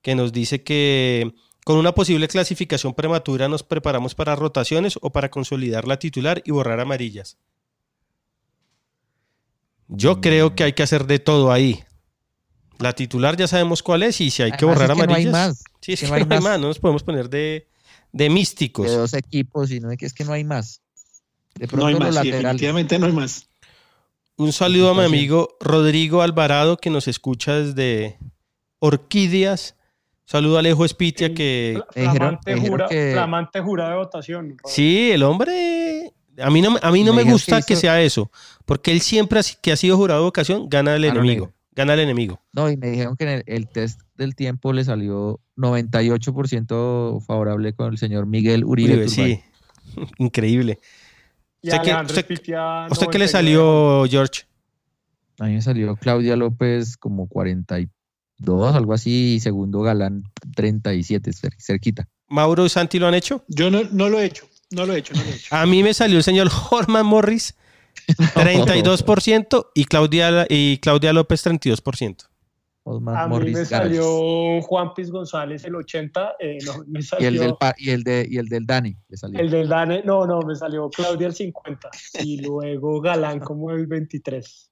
que nos dice que con una posible clasificación prematura nos preparamos para rotaciones o para consolidar la titular y borrar amarillas. Yo creo que hay que hacer de todo ahí. La titular ya sabemos cuál es y si hay que borrar es que no hay amarillas. más. Sí, es que, no hay más. No nos podemos poner de, de místicos. De dos equipos, sino de que es que no hay más. De No hay más, sí, definitivamente no hay más. Un saludo a mi amigo Rodrigo Alvarado que nos escucha desde Orquídeas. Saludo a Alejo Espitia que dijeron- Flamante, me dijeron jura, que- flamante jurado de votación. Sí, el hombre. A mí no, me- a mí no Me gusta que que, sea eso, porque él siempre que ha sido jurado de vocación gana Mano enemigo. Gana al enemigo. No, y me dijeron que en el, el test del tiempo le salió 98% favorable con el señor Miguel Uribe. Sí. Increíble. ¿Usted qué- Alejandro usted- Espitia, ¿A usted qué le 99. salió, George? A mí me salió Claudia López como 42, algo así, y segundo Galán 37, cer- cerquita. ¿Mauro y Santi lo han hecho? Yo no, no lo he hecho, no lo he hecho, no lo he hecho. A mí me salió el señor Horman Morris, 32%, y Claudia, y Claudia López, 32%. Osman A mí me salió Juan Piz González el 80, eh, no, me Y el del, pa- y el de, y el del Dani le salió. el del Dane, no, no, me salió Claudia el 50 y luego Galán como el 23.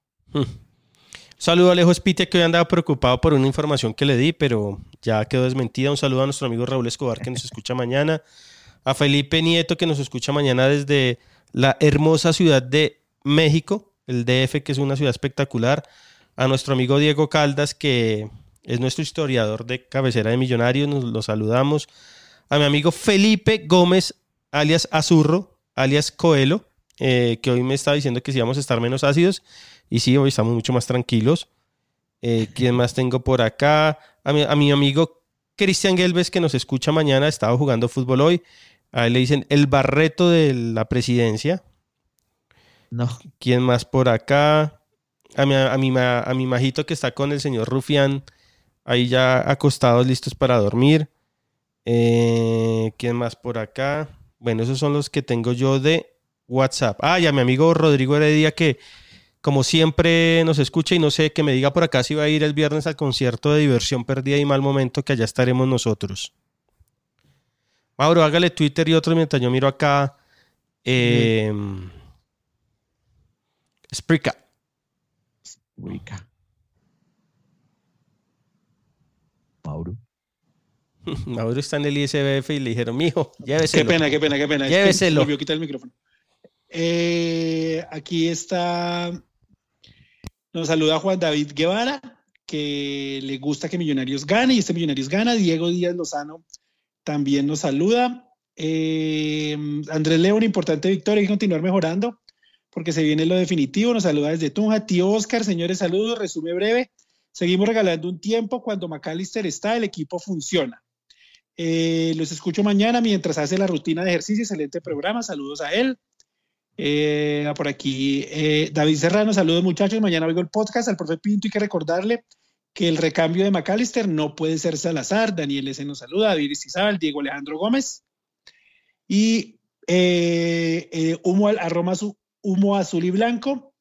Saludo a Alejo Espitia que hoy andaba preocupado por una información que le di, pero ya quedó desmentida. Un saludo a nuestro amigo Raúl Escobar que nos escucha mañana. A Felipe Nieto que nos escucha mañana desde la hermosa ciudad de México, el DF, que es una ciudad espectacular. A nuestro amigo Diego Caldas, que es nuestro historiador de cabecera de Millonarios, nos lo saludamos. A mi amigo Felipe Gómez, alias Azurro, alias Coelho, eh, que hoy me está diciendo que si vamos a estar menos ácidos. Y sí, hoy estamos mucho más tranquilos. Eh, ¿Quién más tengo por acá? A mi, a mi amigo Cristian Gelbes, que nos escucha mañana, estaba jugando fútbol hoy. A él le dicen el barreto de la presidencia. No, ¿Quién más por acá? A mi, a mi, a mi majito que está con el señor Rufián, ahí ya acostados, listos para dormir. Eh, ¿Quién más por acá? Bueno, esos son los que tengo yo de WhatsApp. Ah, ya mi amigo Rodrigo Heredia que como siempre nos escucha y no sé, que me diga por acá si va a ir el viernes al concierto de diversión perdida y mal momento, que allá estaremos nosotros. Mauro, hágale Twitter y otro mientras yo miro acá. Eh, Spreaker. Ubica. Mauro. Mauro está en el ISBF y le dijeron, mijo, lléveselo. Qué pena, qué pena, qué pena. Es que Lléveselo. olvidó quitar el micrófono. Eh, aquí está. Nos saluda Juan David Guevara, que le gusta que Millonarios gane y este Millonarios gana. Diego Díaz Lozano también nos saluda. Eh, Andrés León, importante victoria, hay que continuar mejorando porque se viene lo definitivo. Nos saluda desde Tunja. Tío Oscar, señores, saludos. Resume breve. Seguimos regalando un tiempo. Cuando McAllister está, el equipo funciona. Eh, los escucho mañana mientras hace la rutina de ejercicio. Excelente programa. Saludos a él. Eh, por aquí, eh, David Serrano, saludos muchachos. Mañana oigo el podcast al profe Pinto. Hay que recordarle que el recambio de McAllister no puede ser Salazar. Daniel S. nos saluda. David Istizabal, Diego Alejandro Gómez. Y humo, al- arroba azu- humo azul y blanco.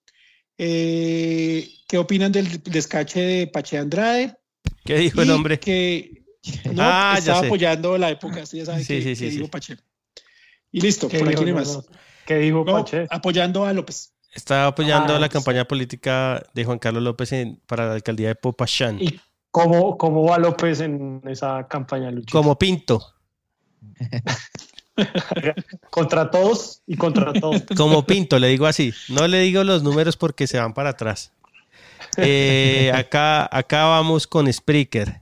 Eh, ¿Qué opinan del descache de Pache Andrade? ¿Qué dijo el Y hombre? Que no, Ah, ya estaba apoyando la época, sí, ya saben Sí, que, sí, sí, que sí. dijo Pache. Y listo, ¿Qué por aquí no más. ¿Qué dijo No, Pache? apoyando a López. Está apoyando Ah, la sí. campaña política de Juan Carlos López en- para la alcaldía de Popayán. ¿Y cómo, cómo va López en esa campaña, Lucho? Como Pinto. Contra todos y contra todos. Como Pinto, le digo así. No le digo los números porque se van para atrás. Eh, acá, acá vamos con Spreaker.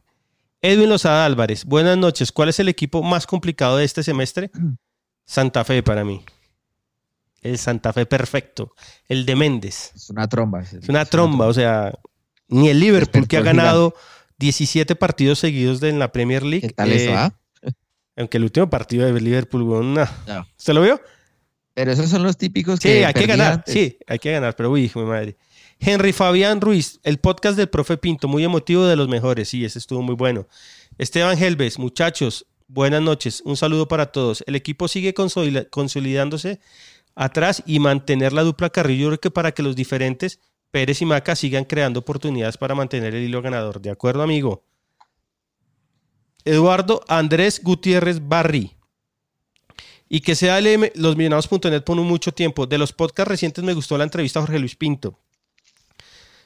Edwin Lozada Álvarez, buenas noches. ¿Cuál es el equipo más complicado de este semestre? Santa Fe para mí. El Santa Fe perfecto. El de Méndez. Es una tromba. Es una tromba, o sea, ni el Liverpool que ha ganado 17 partidos seguidos de- en la Premier League. ¿Qué tal eso, eh, ah? Aunque el último partido de Liverpool, weón, no. No. ¿Usted lo vio? Pero esos son los típicos Sí, que hay que ganar. antes. Sí, hay que ganar, pero uy, hijo de madre. Henry Fabián Ruiz, el podcast del profe Pinto, muy emotivo de los mejores. Sí, ese estuvo muy bueno. Esteban Helves, muchachos, buenas noches. Un saludo para todos. El equipo sigue consolidándose atrás y mantener la dupla Carrillo. Yo creo que para que los diferentes, Pérez y Maca, sigan creando oportunidades para mantener el hilo ganador. ¿De acuerdo, amigo? Eduardo Andrés Gutiérrez Barri. Y que sea LM, los millonarios.net por mucho tiempo. De los podcasts recientes me gustó la entrevista a Jorge Luis Pinto.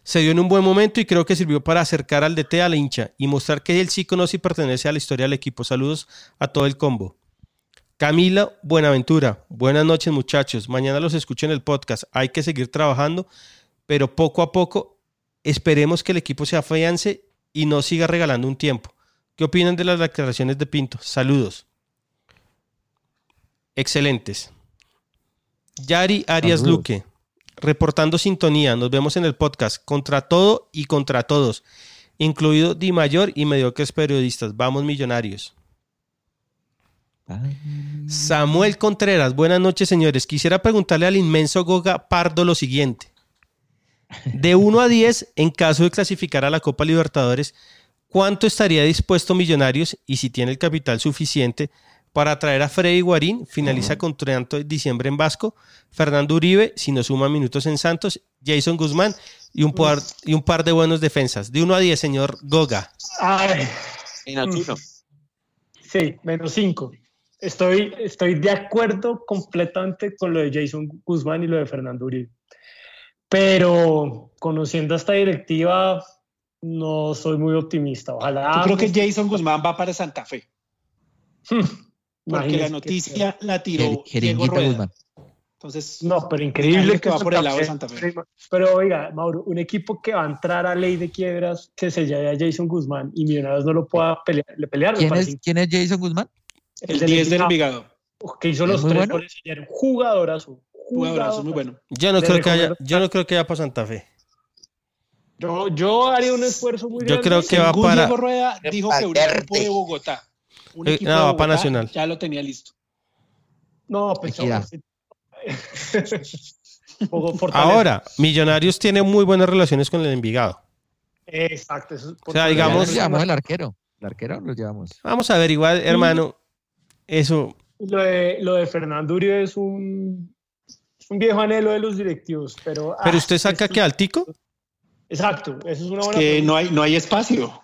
Se dio en un buen momento y creo que sirvió para acercar al DT a la hincha y mostrar que él sí conoce y pertenece a la historia del equipo. Saludos a todo el combo. Camila Buenaventura, buenas noches muchachos. Mañana los escucho en el podcast. Hay que seguir trabajando, pero poco a poco esperemos que el equipo se afiance y no siga regalando un tiempo. ¿Qué opinan de las declaraciones de Pinto? Saludos. Excelentes. Yari Arias Saludos. Luque, reportando sintonía. Nos vemos en el podcast. Contra todo y contra todos, incluido Di Mayor y mediocres periodistas. Vamos, millonarios. Samuel Contreras, buenas noches, señores. Quisiera preguntarle al inmenso Goga Pardo lo siguiente. De 1 a 10, en caso de clasificar a la Copa Libertadores, ¿cuánto estaría dispuesto Millonarios y si tiene el capital suficiente para traer a Freddy Guarín? Finaliza contrato de diciembre en Vasco. Fernando Uribe, si nos suma minutos en Santos. Jason Guzmán y un par, y un par de buenos defensas. De 1 a 10, señor Goga. Ay, En Arturo. sí, menos cinco. Estoy, estoy de acuerdo completamente con lo de Jason Guzmán y lo de Fernando Uribe. Pero conociendo esta directiva, no soy muy optimista. Ojalá. Yo creo que Jason Guzmán va para Santa Fe, porque la que- noticia la tiró Diego Rueda. Guzmán. Entonces, No, pero increíble que va por el lado de Santa Fe. Pero oiga, Mauro, un equipo que va a entrar a ley de quiebras que se llame a Jason Guzmán y Millonarios no lo pueda pelear, le pelear ¿Quién es, ¿Quién es Jason Guzmán? el del 10 del Envigado, que hizo ¿Es los tres bueno? goles ayer. Un Jugadorazo. Jugadorazo, muy bueno. Yo no, creo que, haya, yo no creo que vaya para Santa Fe. Yo, yo haría un esfuerzo muy Yo grande. creo que va Según para- Diego Rueda dijo que un equipo de Bogotá. Un Eh, equipo no, de va Bogotá para Nacional. Ya lo tenía listo. No, pues. Ahora, Millonarios tiene muy buenas relaciones con el Envigado. Exacto. Eso es O sea, digamos- nos llevamos el arquero. El arquero lo llevamos. Vamos a ver, igual, hermano, eso, Lo de, lo de Fernando Uribe es un, es un viejo anhelo de los directivos, pero... pero ah, usted saca que Altico, Exacto, eso es una Es buena que no hay, no hay espacio.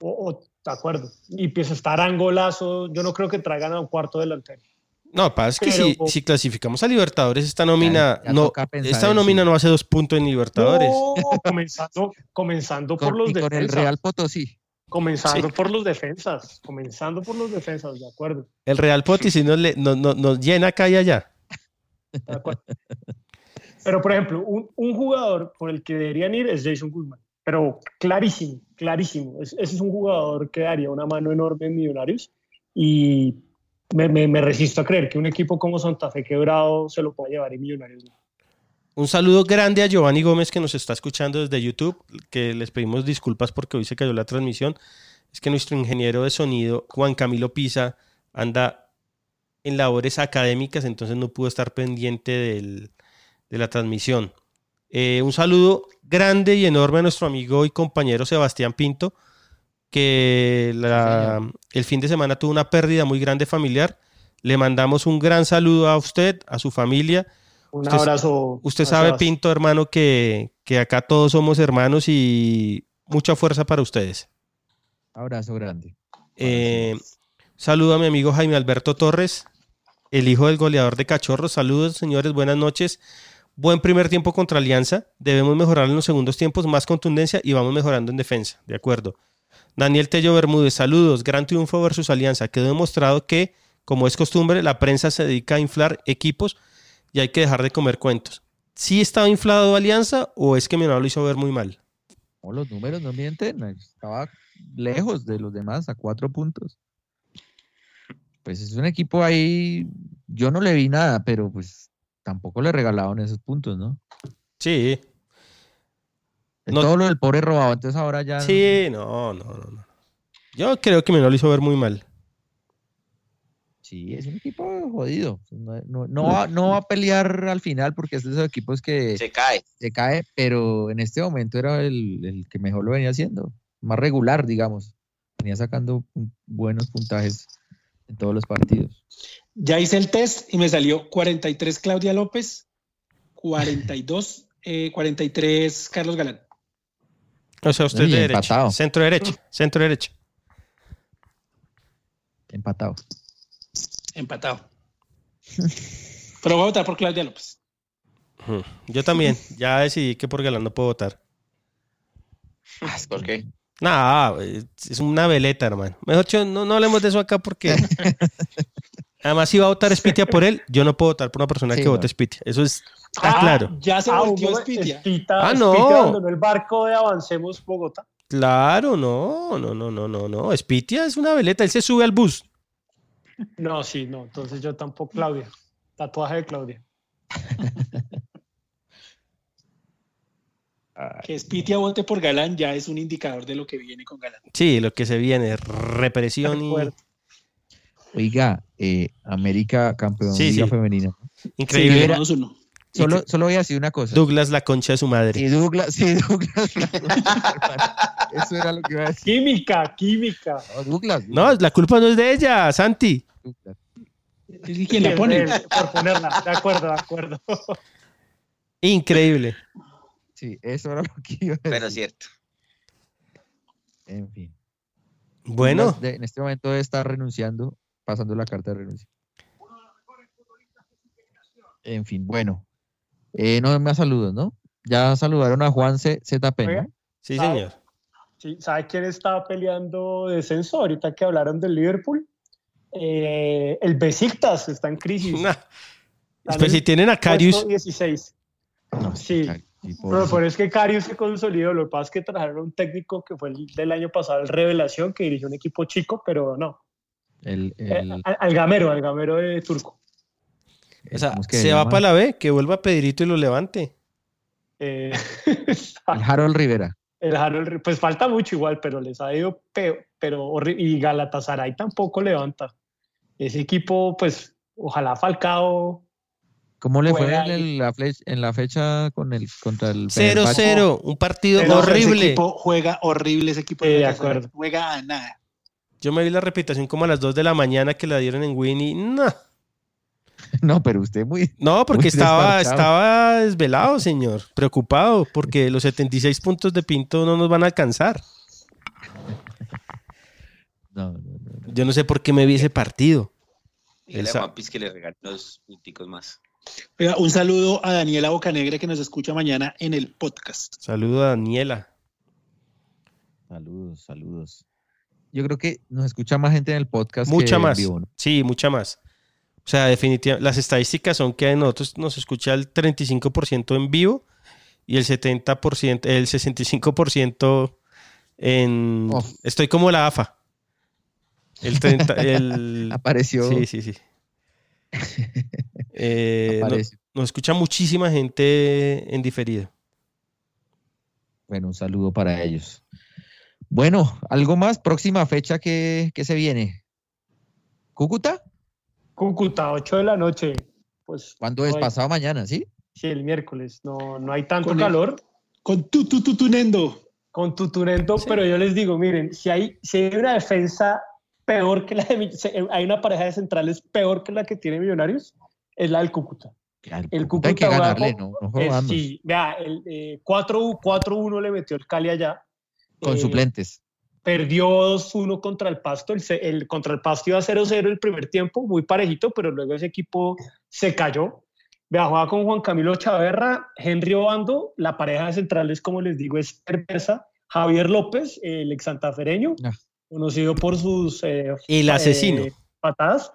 O- o- de acuerdo. Y pues estar angolazo, yo no creo que traigan a un cuarto delantero. no, pasa es que Pero- si, si clasificamos a Libertadores, esta nómina, Ya- ya no, esta nómina no hace dos puntos en Libertadores. No, comenzando, comenzando por Con, los y con el defensas. Real Potosí. Comenzando Sí. por los defensas. Comenzando por los defensas, de acuerdo. El Real Poti si nos, le- no- no- nos llena acá y allá. de acuerdo. Pero, por ejemplo, un, un jugador por el que deberían ir es Jason Guzmán. Pero clarísimo, clarísimo. Es- ese es un jugador que daría una mano enorme en Millonarios. Y me, me- me resisto a creer que un equipo como Santa Fe quebrado se lo pueda llevar en Millonarios. Un saludo grande a Giovanni Gómez que nos está escuchando desde YouTube, que les pedimos disculpas porque hoy se cayó la transmisión. Es que nuestro ingeniero de sonido, Juan Camilo Pisa, anda en labores académicas, entonces no pudo estar pendiente del- de la transmisión. Eh, un saludo grande y enorme a nuestro amigo y compañero Sebastián Pinto, que la- el fin de semana tuvo una pérdida muy grande familiar. Le mandamos un gran saludo a usted, a su familia. Un Usted- abrazo. Usted sabe. Pinto, hermano, que, que acá todos somos hermanos y mucha fuerza para ustedes. Abrazo grande. Eh, saludo a mi amigo Jaime Alberto Torres, el hijo del goleador de Cachorros. Saludos, señores, buenas noches. Buen primer tiempo contra Alianza. Debemos mejorar en los segundos tiempos, más contundencia y vamos mejorando en defensa. De acuerdo. Daniel Tello Bermúdez, saludos. Gran triunfo versus Alianza. Quedó demostrado que, como es costumbre, la prensa se dedica a inflar equipos y hay que dejar de comer cuentos. ¿Sí estaba inflado Alianza o es que mi lo hizo ver muy mal? No, los números no mienten. Estaba lejos de los demás, a cuatro puntos. Pues es un equipo ahí. Yo no le vi nada, pero pues tampoco le regalaron esos puntos, ¿no? Sí, No- Todo lo del pobre robado. Entonces ahora ya. sí, no, no, no. no. Yo creo que hermano lo hizo ver muy mal. Sí, es un equipo jodido. No, no- no va, no va a pelear al final porque es de esos equipos que Se cae. se cae, pero en este momento era el, el que mejor lo venía haciendo. Más regular, digamos. Venía sacando buenos puntajes en todos los partidos. Ya hice el test y me salió 43 Claudia López, 42, eh, 43 Carlos Galán. O sea, usted de derecha. empatado. Centro derecha. Centro derecha. Empatado. Empatado. Pero voy a votar por Claudia López. Yo también. Ya decidí que por Galán no puedo votar. ¿Por qué? Nada, es una veleta, hermano. Mejor dicho, no, no hablemos de eso acá porque. Además, si va a votar Spitia por él, yo no puedo votar por una persona Sí, que no. vote Spitia. Eso es está Ah, claro. Ya se Ah, Spitia. Espita- Ah, no. Abandonó el barco de Avancemos Bogotá. Claro, no, no, no, no, no, no. Spitia es una veleta. Él se sube al bus. No, sí, no. Entonces yo tampoco, Claudia. Tatuaje de Claudia. Que Spitia vote por Galán ya es un indicador de lo que viene con Galán. Sí, lo que se viene, represión y. Oiga, eh, América campeón Sí, Liga sí. Femenina. Increíble. era- 2-1. Solo, solo voy a decir una cosa. Douglas, la concha de su madre. Si Douglas, si Douglas. Eso era lo que iba a decir. Química, química. No, Douglas. No, la culpa no es de ella, Santi. Douglas. ¿Y quién la pone? Por ponerla. De acuerdo, de acuerdo. Increíble. Sí, eso era lo que iba a decir. Pero cierto. En fin. Bueno, de- en este momento debe estar renunciando, pasando la carta de renuncia. En fin, bueno. Eh, no más saludos, ¿no? Ya saludaron a Juan C. ZP, Oiga. ¿no? sí, señor. Sí, ¿Sabe quién estaba peleando descenso? Ahorita que hablaron del Liverpool. Eh, el Besiktas está en crisis. Nah. Está Pues si tienen a Carius, puesto 16. No, Sí. ca- sí, Pero, pero es que Carius se consolidó. Lo que pasa es que trajeron un técnico que fue el del año pasado, el Revelación, que dirigió un equipo chico, pero no. El- Eh, al, al gamero, al gamero de Turco. o sea, ¿cómo es que se va llama? para la B, que vuelva Pedrito y lo levante. Eh, El Harold Rivera. el Harold, pues falta mucho igual, pero les ha ido peor. Pero, y Galatasaray tampoco levanta. Ese equipo, pues, ojalá Falcao ¿Cómo le fue en, el- la flecha, en la fecha con el contra el 0-0, un partido Pero Ese horrible. equipo juega horrible ese equipo. Sí, de acuerdo. Juega a nada. Yo me vi la repetición como a las 2 de la mañana que la dieron en Winnie. No, No, pero usted muy... no porque Muy estaba, estaba desvelado, señor. Preocupado porque los 76 puntos de Pinto no nos van a alcanzar. No, no, no, no. Yo no sé por qué me vi ese partido. Dígale El Juanpis que le regale unos punticos más. Oiga, un saludo a Daniela Bocanegra que nos escucha mañana en el podcast. Saludo a Daniela. Saludos, saludos. Yo creo que nos escucha más gente en el podcast. Mucha que en más. vivo, ¿no? Sí, mucha más. O sea, definitivamente, las estadísticas son que a nosotros nos escucha el 35% en vivo y el 70%, el 65% en... Estoy como la AFA. El 30, el... Apareció. Sí, sí, sí. Eh, nos escucha muchísima gente en diferido. Bueno, un saludo para ellos. Bueno, ¿algo más? Próxima fecha que, que se viene. ¿Cúcuta? Cúcuta, 8 de la noche. Pues, ¿Cuándo es? hay- Pasado mañana, ¿sí? Sí, el miércoles. No, no hay tanto Con el- calor Con tu, tu, tu, tunendo. con Tutunento, pero yo les digo, miren, si hay, si hay una defensa peor que la de Mi- se- hay una pareja de centrales peor que la que tiene Millonarios, es la del Cúcuta. Al El Cúcuta hay que ganarle, Bravo, no, no Eh, sí, vea, el eh, 4 4-1 le metió el Cali allá. Con Eh, suplentes. Perdió 2-1 contra el Pasto. El, el- contra el Pasto iba 0-0 el primer tiempo, muy parejito, pero luego ese equipo se cayó. Vea, jugaba con Juan Camilo Chaverra, Henry Obando. La pareja de centrales, como les digo, es perversa. Javier López, el ex santafereño, Ah. conocido por sus eh, El eh, asesino. patadas.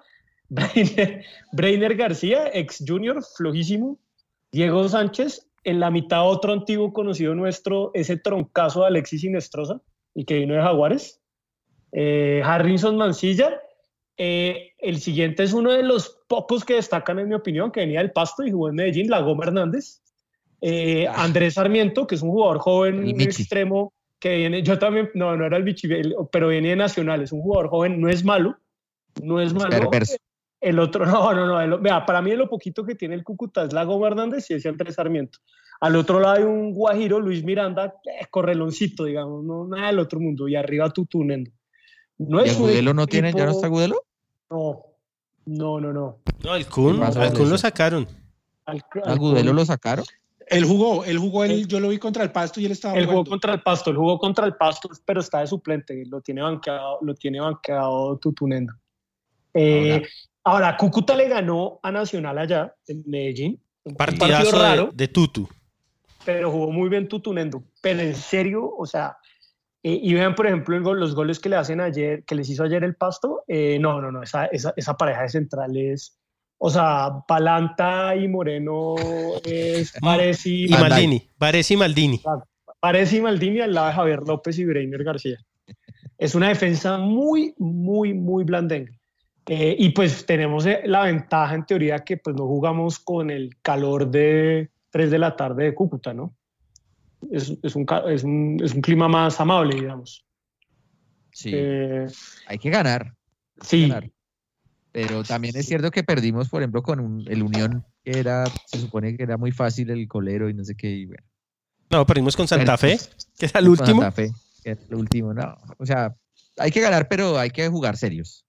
Breiner García, ex junior, flojísimo. Diego Sánchez, en la mitad otro antiguo conocido nuestro, ese troncazo de Alexis Sinestrosa, y que vino de Jaguares. Eh, Harrison Mancilla. Eh, el siguiente es uno de los pocos que destacan, en mi opinión, que venía del Pasto y jugó en Medellín, Lagoma Hernández. Eh, Andrés Sarmiento, que es un jugador joven, extremo, que viene, yo también, no, no era el Michi, el- pero viene de Nacional, es un jugador joven, no es malo, no es malo. Perverso. El otro, no, no, no. el- vea, para mí lo poquito que tiene el Cúcuta es Lago Hernández y ese Andrés Sarmiento. Al otro lado hay un Guajiro, Luis Miranda, eh, correloncito, digamos, no nada del otro mundo. Y arriba Tutunendo. No ¿Y es un Agudelo no tiene? ¿Ya no equipo- está Agudelo? No, no, no, no. No, el Kun, ¿Qué pasó al Kun lo sacaron. Al- al- ¿Agudelo lo sacaron? Él jugó, él jugó, él, yo lo vi contra el Pasto y él estaba El jugó jugando. contra el Pasto, el jugó contra el Pasto, pero está de suplente, lo tiene banqueado, lo tiene banqueado Tutunendo. Eh, ahora. Cúcuta le ganó a Nacional allá, en Medellín. Un partido Partidazo de, raro. de Tutu. pero jugó muy bien Tutunendo. Pero en serio, o sea, eh, y vean, por ejemplo, gol- los goles que le hacen ayer, que les hizo ayer el Pasto, eh, no, no, no, esa, esa, esa pareja de centrales, o sea, Palanta y Moreno es Pareci, Y. Maldini. Varese y Maldini. Pareci y Maldini al lado de Javier López y Breiner García. Es una defensa muy, muy, muy blandengue. Eh, y pues tenemos eh, la ventaja en teoría que pues no jugamos con el calor de 3 de la tarde de Cúcuta, ¿no? Es, es, un, es, un, es un clima más amable, digamos. Sí. Eh, Hay que ganar. sí, ganar. Pero también es cierto que perdimos, por ejemplo, con un- el Unión, que era, se supone que era muy fácil el colero y no sé qué. Y bueno, No, perdimos con Santa Fe, Perdimos que era el último. Santa Fe, que era el último, no. O sea, hay que ganar, pero hay que jugar serios.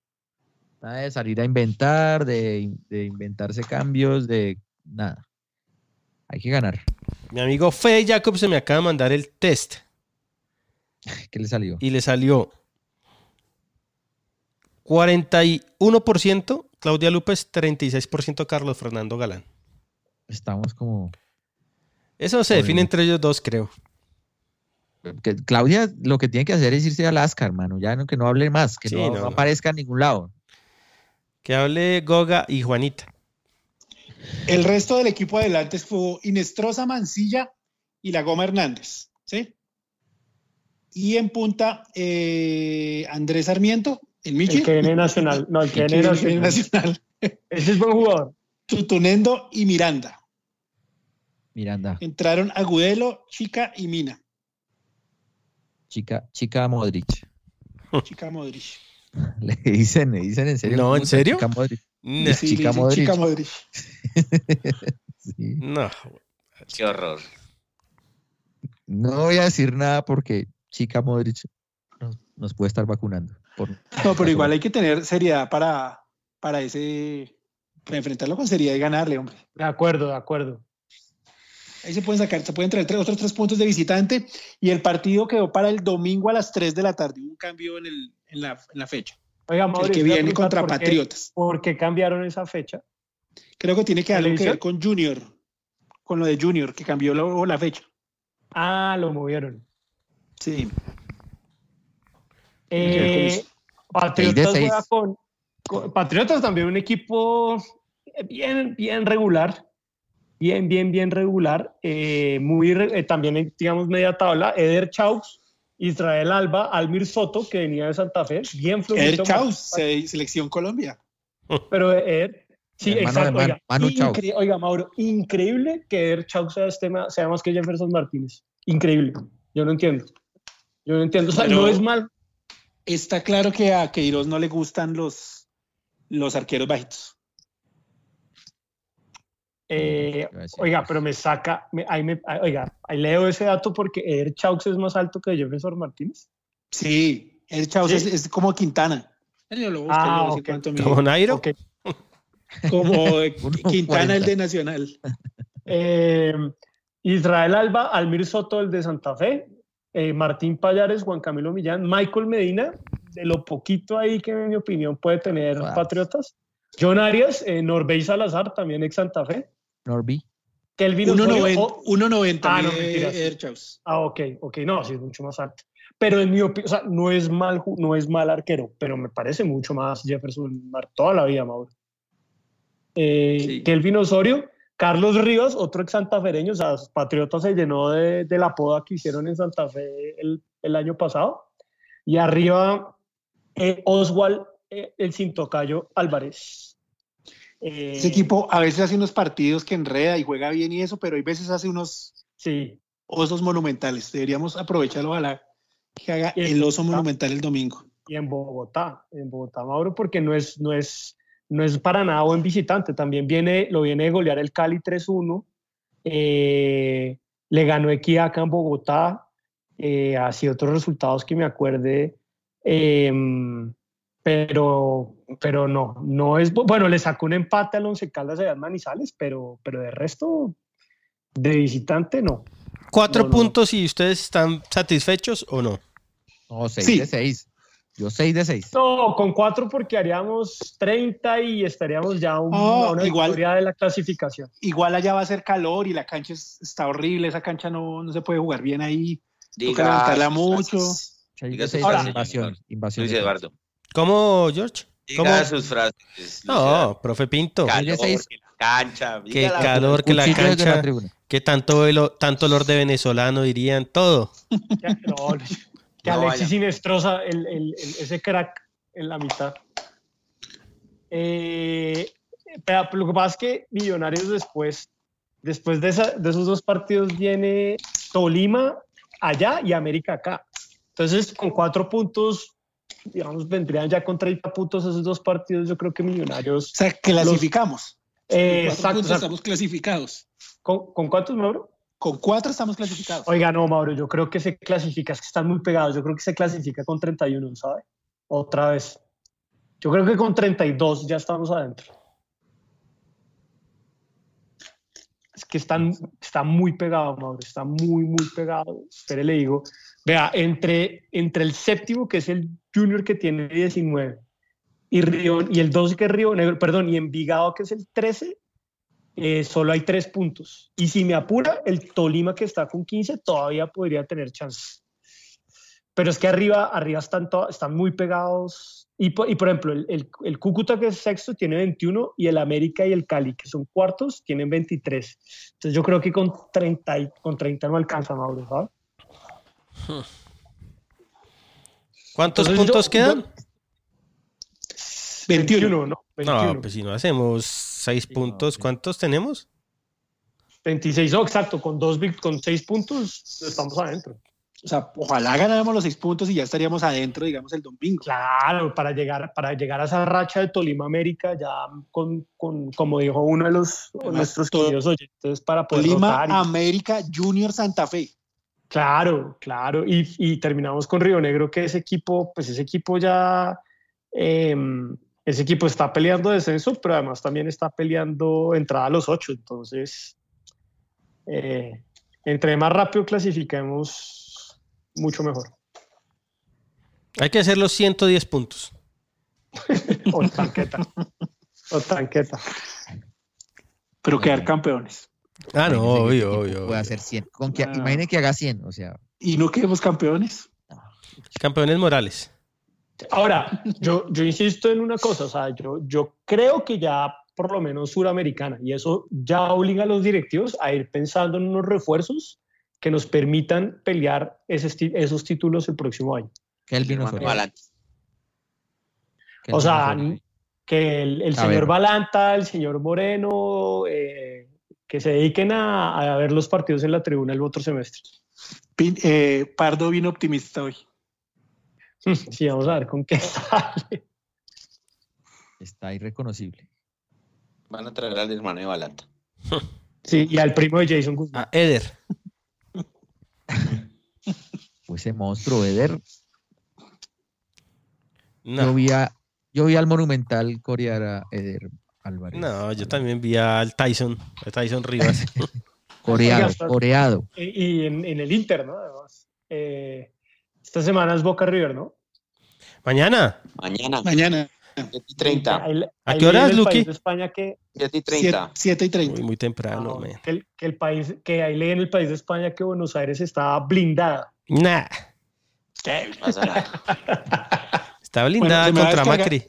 Nada de salir a inventar, de, de inventarse cambios, de nada. Hay que ganar. Mi amigo Fede Jacob se me acaba de mandar el test ¿Qué le salió? y le salió 41% Claudia López, 36% Carlos Fernando Galán. Estamos como... Eso se define entre ellos dos, creo. que Claudia lo que tiene que hacer es irse a Alaska, hermano. Ya no, que no hable más, que Sí, no, no, no no. aparezca en ningún lado. Que hable Goga y Juanita. El resto del equipo adelante fue Inestrosa Mancilla y la Goma Hernández, ¿sí? Y en punta, eh, Andrés Sarmiento, el Michi. el que viene Nacional. No, el que viene Nacional. Nacional, Ese es buen jugador. Tutunendo y Miranda. Miranda, Entraron Agudelo, Chica y Mina. chica, chica Modric. Chica Modric. Le dicen, le dicen en serio. No, ¿cómo ¿en serio? Chica Modric. Nah. Sí, Chica Modric. Chica Modric. Sí. No. Qué horror. No voy a decir nada porque Chica Modric nos, nos puede estar vacunando. por- No, pero igual hay que tener seriedad para, para ese, para enfrentarlo con seriedad y ganarle, hombre. De acuerdo, de acuerdo. Ahí se pueden sacar, se pueden traer tres- otros tres puntos de visitante y el partido quedó para el domingo a las 3 de la tarde. Hubo un cambio en, el, en, la, en la fecha. Oiga, El que viene contra por qué- Patriotas. ¿Por qué cambiaron esa fecha? Creo que tiene que algo que ver con Junior, con lo de Junior, que cambió la, la fecha. Ah, lo movieron. Sí. Eh, Patriotas juega con, con- Patriotas también un equipo bien, bien regular. Bien, bien, bien regular. Eh, muy, eh, también, digamos, media tabla. Eder Chaus, Israel Alba, Almir Soto, que venía de Santa Fe. Bien flojito. Eder Chaus, se- selección Colombia. Pero Eder, sí, exacto. Man- Oiga, Manu Chaus. incre- oiga, Mauro, increíble que Eder Chaus sea, este sea más que Jefferson Martínez. Increíble. Yo no entiendo. Yo no entiendo. O sea, Pero- no es mal. Está claro que a Queiroz no le gustan los, los arqueros bajitos. Eh, oiga, pero me saca, me- ahí me, ah, oiga, ahí leo ese dato porque Eder Chaux es más alto que Jefferson Martínez. Sí, Eder Chaus ¿Sí? es, es como Quintana. Yo lo busco, Ah, yo sé. ¿Como Nairo? Ok. Como Quintana, el 40. de Nacional. Eh, Israel Alba, Almir Soto, el de Santa Fe, eh, Martín Payares, Juan Camilo Millán, Michael Medina, de lo poquito ahí que en mi opinión puede tener Wow. Patriotas. John Arias, eh, Norbey Salazar, también ex Santa Fe. Norby. Kelvin Osorio, 1.90 oh, 1.90 Ah, no, mentiras. Chaus. Ah, ok, ok, no, sí es mucho más alto. Pero en mi opinión, o sea, no es mal, no es mal arquero, pero me parece mucho más Jefferson Mar toda la vida, Mauro. Eh, Sí. Kelvin Osorio, Carlos Rivas, otro ex santafereño, o sea, Patriota se llenó de, de la poda que hicieron en Santa Fe el, el año pasado. Y arriba, eh, Oswald, eh, el Cintocayo Álvarez. Eh, Ese equipo a veces hace unos partidos que enreda y juega bien y eso, pero hay veces hace unos Sí, osos monumentales. Deberíamos aprovecharlo, ojalá que haga el oso monumental el domingo. y en Bogotá, en Bogotá, Mauro, porque no es, no es, no es para nada buen visitante. También viene, lo viene de golear el Cali 3-1. eh, le ganó Equidad acá en Bogotá. eh, así otros resultados que me acuerde. em, pero, pero no, no es. bu- Bueno, le sacó un empate al Once Caldas allá en Manizales, pero, pero de resto, de visitante, no. Cuatro No, no. puntos y ustedes están satisfechos o no. No, 6 Sí. de 6. Yo 6 de 6. No, con cuatro porque haríamos 30 y estaríamos ya un- Oh, a una igual. victoria de la clasificación. Igual allá va a ser calor y la cancha es- está horrible. Esa cancha no, no se puede jugar bien ahí. Diga mucho. frases. 6 Diga de sus 6 frases, invasión. invasión Luis Eduardo. ¿Cómo, George? Diga ¿Cómo? sus frases. No, profe Pinto. Calor, que la cancha. Qué calor, que la cancha, que tanto, tanto olor de venezolano dirían todo. No, que No Alexis. Sinestrosa, el, el- el- ese crack en la mitad. Eh, pero lo que pasa es que Millonarios después, después de, esa- de esos dos partidos viene Tolima allá y América acá. Entonces, con cuatro puntos, digamos, vendrían ya con 30 puntos esos dos partidos. Yo creo que Millonarios. O sea, clasificamos. Eh, Con cuatro exacto, o sea, estamos clasificados. ¿con, ¿Con cuántos, Mauro? Con cuatro estamos clasificados. Oiga, no, Mauro, yo creo que se clasifica, es que están muy pegados, yo creo que se clasifica con 31, ¿sabe? Otra vez. Yo creo que con 32 ya estamos adentro. Es que están, está muy pegado, Mauro, está muy, muy pegado. Espere, le digo. Vea, entre, entre el séptimo, que es el Junior que tiene 19, y, Río, y el 12 que es Río Negro, perdón, y Envigado que es el 13, eh, solo hay tres puntos. Y si me apura, el Tolima que está con 15 todavía podría tener chance. Pero es que arriba, arriba están, están muy pegados. Y, y por ejemplo, el, el, el Cúcuta que es sexto tiene 21 y el América y el Cali que son cuartos tienen 23. Entonces yo creo que con 30, y- con 30 no alcanza, Mauro, ¿sabes? ¿Cuántos Entonces, puntos yo- quedan? 21. ¿no? 21. No, pues si no hacemos seis Sí, no, puntos, sí. ¿cuántos tenemos? 26, oh, exacto, con, dos, con 6 puntos estamos adentro. O sea, ojalá ganáramos los seis puntos y ya estaríamos adentro, digamos, el domingo. Claro, para llegar, para llegar a esa racha de Tolima América, ya con, con como dijo uno de los Además, nuestros queridos oyentes, para poder Tolima, y- América, Junior Santa Fe. Claro, claro. Y, y terminamos con Río Negro, que ese equipo, pues ese equipo ya, eh, ese equipo está peleando descenso, pero además también está peleando entrada a los ocho. Entonces, eh, entre más rápido clasifiquemos, mucho mejor. Hay que hacer los 110 puntos. O tanqueta. o tanqueta. Pero quedar campeones. Ah, no, que obvio, obvio. Puede hacer 100. Con que, Ah. Imagine que haga 100, o sea, Y no quedemos campeones. Campeones morales. Ahora, yo, yo insisto en una cosa, o sea, yo, yo creo que ya por lo menos suramericana, y eso ya obliga a los directivos a ir pensando en unos refuerzos que nos permitan pelear ese esos títulos el próximo año. Osorio. Balanta. Kelvin O sea, que el, el señor. Balanta, el señor Moreno, eh, que se dediquen a, a ver los partidos en la tribuna el otro semestre. Pin- eh, Pardo vino optimista hoy. Sí, vamos a ver con qué sale. está irreconocible. Van a traer al hermano de Balanta. Sí, y al primo de Jason Guzmán. Ah, Eder. Pues ese monstruo, Eder. Yo, No, vi a- yo vi al Monumental corear a Eder Álvarez. no, yo también vi al Tyson, a Tyson Rivas. Coreado, Oiga, coreado. Y, y en, en el Inter, ¿no? Además, eh, esta semana es Boca River, ¿no? Mañana. Mañana, Mañana, 7 y 30. Ahí- ¿A qué horas, Luqui? país de España que, 7 y 7, 30. 7 y 30. Muy, muy temprano, man. que, el, que el país, que ahí leí en el país de España que Buenos Aires estaba blindada. Nah, No pasa nada. está blindada contra. Macri.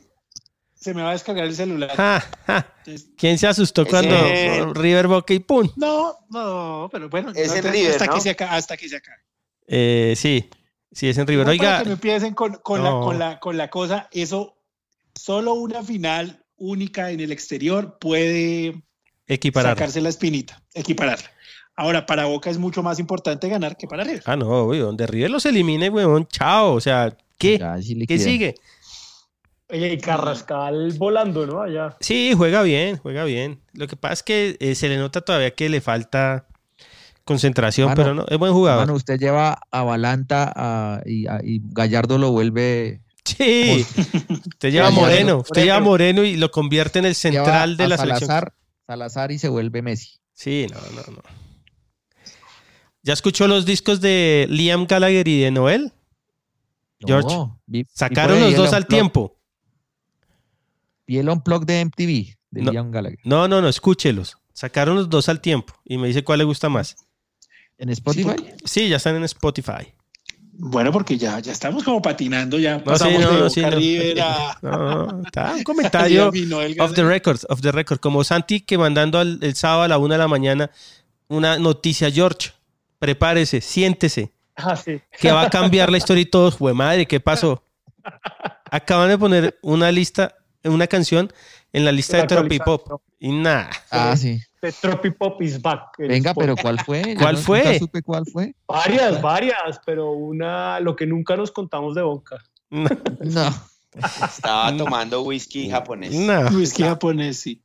Se me va a descargar el celular. Ja, ja. Entonces, ¿Quién se asustó cuando River Boca y pum? No, no, pero bueno, Es no el te- River, hasta, ¿no? que se acabe, hasta que se acabe. Eh, sí, sí, es en River. No para Oiga, que me empiecen con, con la, No. con, la, con la cosa, eso, solo una final única en el exterior puede equiparar. sacarse la espinita, equipararla. Ahora, para Boca es mucho más importante ganar que para River. Ah, no. Donde River los elimine, weón, chao. O sea, ¿qué? Ya, sí ¿Qué sigue? Oye, y Carrascal volando, ¿no? Allá. Sí, juega bien, juega bien. Lo que pasa es que eh, se le nota todavía que le falta concentración, Mano, pero no, es buen jugador. Mano, usted lleva a Balanta a- y, a- y Gallardo lo vuelve. sí, usted lleva a Moreno, usted lleva a Moreno y lo convierte en el lleva central de a la selección. Salazar, Salazar y se vuelve Messi. Sí, no, no, no. ¿Ya escuchó los discos de Liam Gallagher y de Noel? George, No, vi- vi Sacaron los dos al tiempo. Vi el unplug de MTV de No. Liam Gallagher. No, no, no, escúchelos. Sacaron los dos al tiempo y me dice cuál le gusta más. ¿En Spotify? Sí, ya están en Spotify. Bueno, porque ya, ya estamos como patinando, ya No, sí, pasamos no, de no, Boca sí, no. River a... No, no, está un comentario y off the record, off the record. Como Santi que mandando al- el sábado a la una de la mañana una noticia, George, prepárese, siéntese, Ah, sí. que va a cambiar la historia y todos, fue madre, ¿qué pasó? Acaban de poner una lista, una canción en la lista de Tropipop. Y nada. Ah, sí. The Tropipop is back. en Venga, Spotify. pero ¿cuál fue? ¿Cuál no- fue? nunca supe cuál fue. Varias, varias, pero una, lo que nunca nos contamos de Boca. No. Estaba tomando whisky japonés. No. Whisky japonés, sí.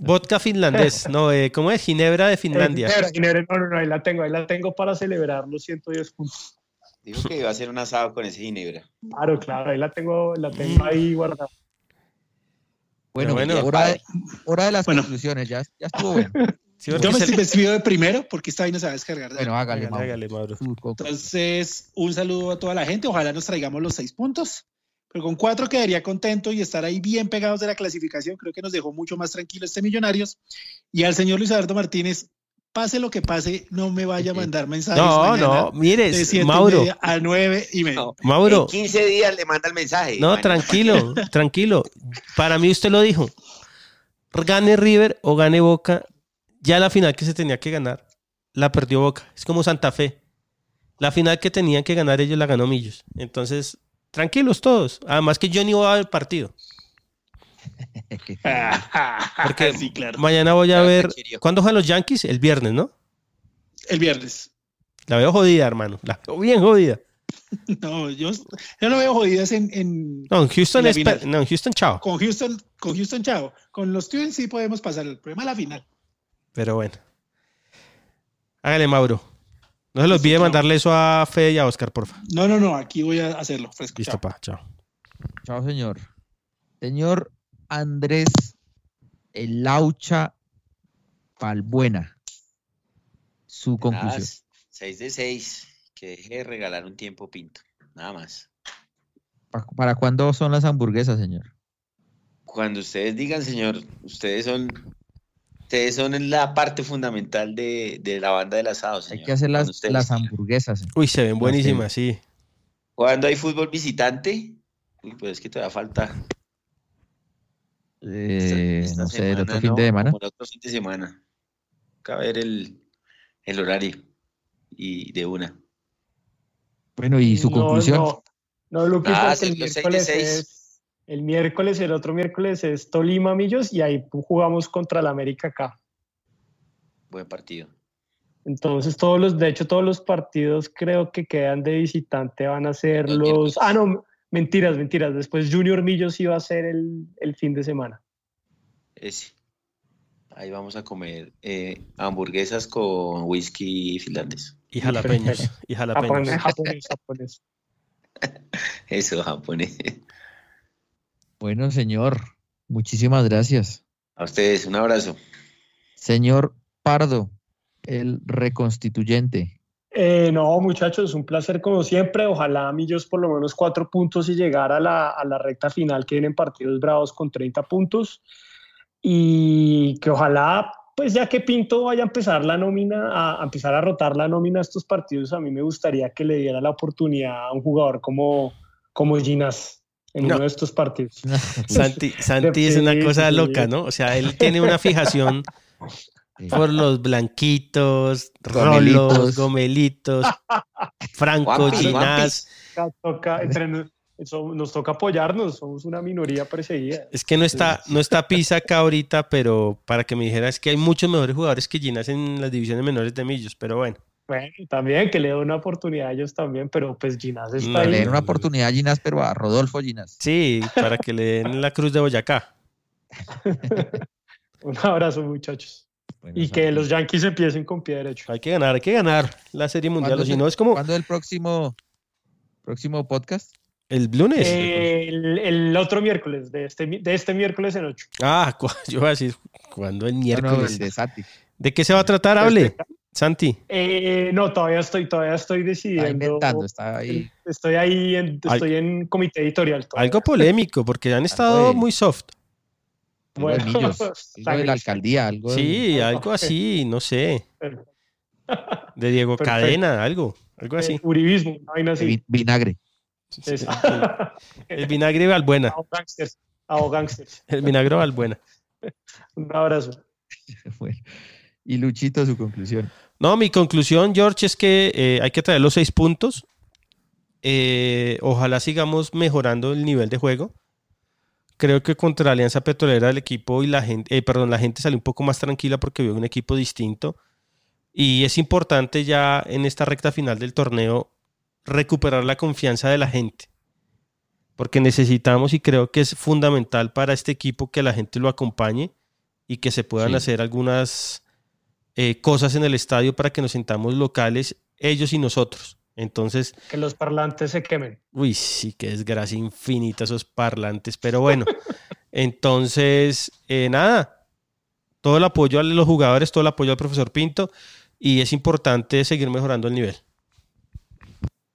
Vodka finlandés, no, eh, ¿cómo es? Ginebra de Finlandia. Eh, Ginebra, Ginebra, no, no, no, ahí la tengo, ahí la tengo para celebrar los 110 puntos. Dijo que iba a hacer un asado con ese ginebra. Claro, claro, ahí la tengo, la tengo ahí guardada. Bueno, bueno. hora, de, hora de las Bueno. conclusiones. Ya, ya estuvo bueno. Sí, Yo me despido de primero porque esta vaina se va a descargar. Bueno, hágale, Hágale, Mau. hágale, Mauro. Entonces, un saludo a toda la gente. Ojalá nos traigamos los seis puntos. Pero con cuatro quedaría contento y estar ahí bien pegados de la clasificación. Creo que nos dejó mucho más tranquilo este Millonarios. Y al señor Luis Alberto Martínez, pase lo que pase, no me vaya a mandar mensajes. No, mañana no, mire, y Mauro, a nueve y media. No. Mauro, En 15 días le manda el mensaje. no, tranquilo, tranquilo. Para mí usted lo dijo. Gane River o gane Boca, ya la final que se tenía que ganar, la perdió Boca. Es como Santa Fe. La final que tenían que ganar ellos la ganó Millos. Entonces, tranquilos todos. Además que yo ni voy a ver el partido. Porque sí, claro. mañana voy a Claro, ver... ¿Cuándo juegan los Yankees? El viernes, ¿no? El viernes. La veo jodida, hermano. La veo bien jodida. No, yo, yo no veo jodidas en, en- No, en Houston La es. No, en Houston, chao. con Houston, con Houston, chao. Con los Twins sí podemos pasar. El problema es la final. Pero bueno. Hágale, Mauro. No se le olvide mandarle eso a Fede y a Oscar, porfa. No, no, no, aquí voy a hacerlo. Fresco. Listo, chao. pa. Chao. Chao, señor. Señor Andrés El Laucha Palbuena. Su conclusión. 6 de 6. Que deje de regalar un tiempo pinto. Nada más. ¿Pa- ¿Para cuándo son las hamburguesas, señor? Cuando ustedes digan, señor, ustedes son. Ustedes son la parte fundamental de, de la banda del asado, Hay señor. que hacer las, hamburguesas. señor. Uy, se ven buenísimas, sí. Cuando hay fútbol visitante, uy, pues es que todavía falta. Eh, esta no sé, el otro semana, fin de semana. El otro fin de semana. Acaba ver el, el horario. Y de una. Bueno, ¿y su No, conclusión? No, no, Ah, que el de miércoles es. El miércoles, el otro miércoles es Tolima Millos y ahí jugamos contra el América acá. Buen partido. Entonces, todos los, de hecho, todos los partidos creo que quedan de visitante van a ser Los los. Ah, no, mentiras, mentiras. Después Junior Millos iba a ser el, el fin de semana. Ese. Ahí vamos a comer eh, hamburguesas con whisky finlandés. Y jalapeños. Y jalapeños. Japonés, japonés, japonés. Eso, japonés. Bueno, señor, muchísimas gracias. A ustedes, un abrazo. Señor Pardo, el reconstituyente. Eh, no, muchachos, un placer como siempre. Ojalá Millos por lo menos cuatro puntos y llegar a la, a la recta final que vienen partidos bravos con 30 puntos. Y que ojalá, pues ya que Pinto vaya a empezar la nómina, a, a empezar a rotar la nómina a estos partidos, a mí me gustaría que le diera la oportunidad a un jugador como, como Ginas en No. uno de estos partidos. Santi, Santi es una cosa loca, ¿no? O sea, él tiene una fijación por los blanquitos, rolos, Gomelitos. gomelitos, Franco, Ginás. Nos toca, apoyarnos, somos una minoría perseguida. Es que no está, no está Pisa acá ahorita, pero para que me dijera es que hay muchos mejores jugadores que Ginás en las divisiones menores de Millos, pero bueno. Bueno, también que le dé una oportunidad a ellos también, pero pues Ginás está No, ahí. Le den una oportunidad a Ginás, pero a Rodolfo Ginás. Sí, para que le den la cruz de Boyacá. Un abrazo, muchachos. Y que los Yankees empiecen con pie derecho. Hay que ganar, hay que ganar la Serie Mundial. ¿cuándo o Si es no, el- es como ¿Cuándo es el próximo, próximo podcast? el lunes. El, el otro miércoles, de este, de este miércoles en 8. Ah, cu- yo iba a decir, ¿cuándo el No, no, miércoles? el de Santi. ¿De qué se va a tratar? Hable, Santi. Eh, no, todavía estoy, todavía estoy Está decidiendo. inventando, está ahí. Estoy ahí, en, Al- estoy en comité editorial. todavía. Algo polémico, porque han estado muy soft. Algo de Bueno, Millos, algo de la alcaldía, algo Sí, algo así, no sé. De Diego Perfecto. Cadena, algo, algo así. Eh, Uribismo, una vaina así. vi- vinagre. Es- El vinagre Valbuena. Hago gangsters. El vinagre Valbuena. Un abrazo. Bueno, Y Luchito, su conclusión. No, mi conclusión, George, es que eh, hay que traer los seis puntos. Eh, ojalá sigamos mejorando el nivel de juego. Creo que contra Alianza Petrolera el equipo y la gente, eh, perdón, la gente salió un poco más tranquila porque vio un equipo distinto. Y es importante ya en esta recta final del torneo recuperar la confianza de la gente. Porque necesitamos y creo que es fundamental para este equipo que la gente lo acompañe y que se puedan Sí. hacer algunas eh, cosas en el estadio para que nos sintamos locales, ellos y nosotros. Entonces, Que los parlantes se quemen. uy, sí, qué desgracia infinita esos parlantes, pero bueno, entonces, eh, nada, todo el apoyo a los jugadores, todo el apoyo al profesor Pinto y es importante seguir mejorando el nivel.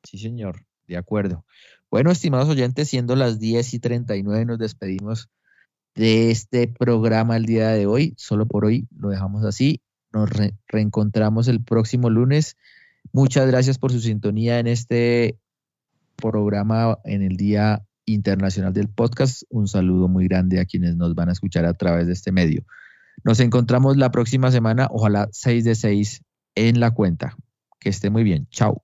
Sí, señor, de acuerdo. Bueno, estimados oyentes, siendo las 10 y 39, nos despedimos de este programa el día de hoy. Solo por hoy lo dejamos así. Nos re- reencontramos el próximo lunes. Muchas gracias por su sintonía en este programa en el Día Internacional del Podcast. Un saludo muy grande a quienes nos van a escuchar a través de este medio. Nos encontramos la próxima semana, ojalá 6 de 6 en la cuenta. Que esté muy bien. Chao.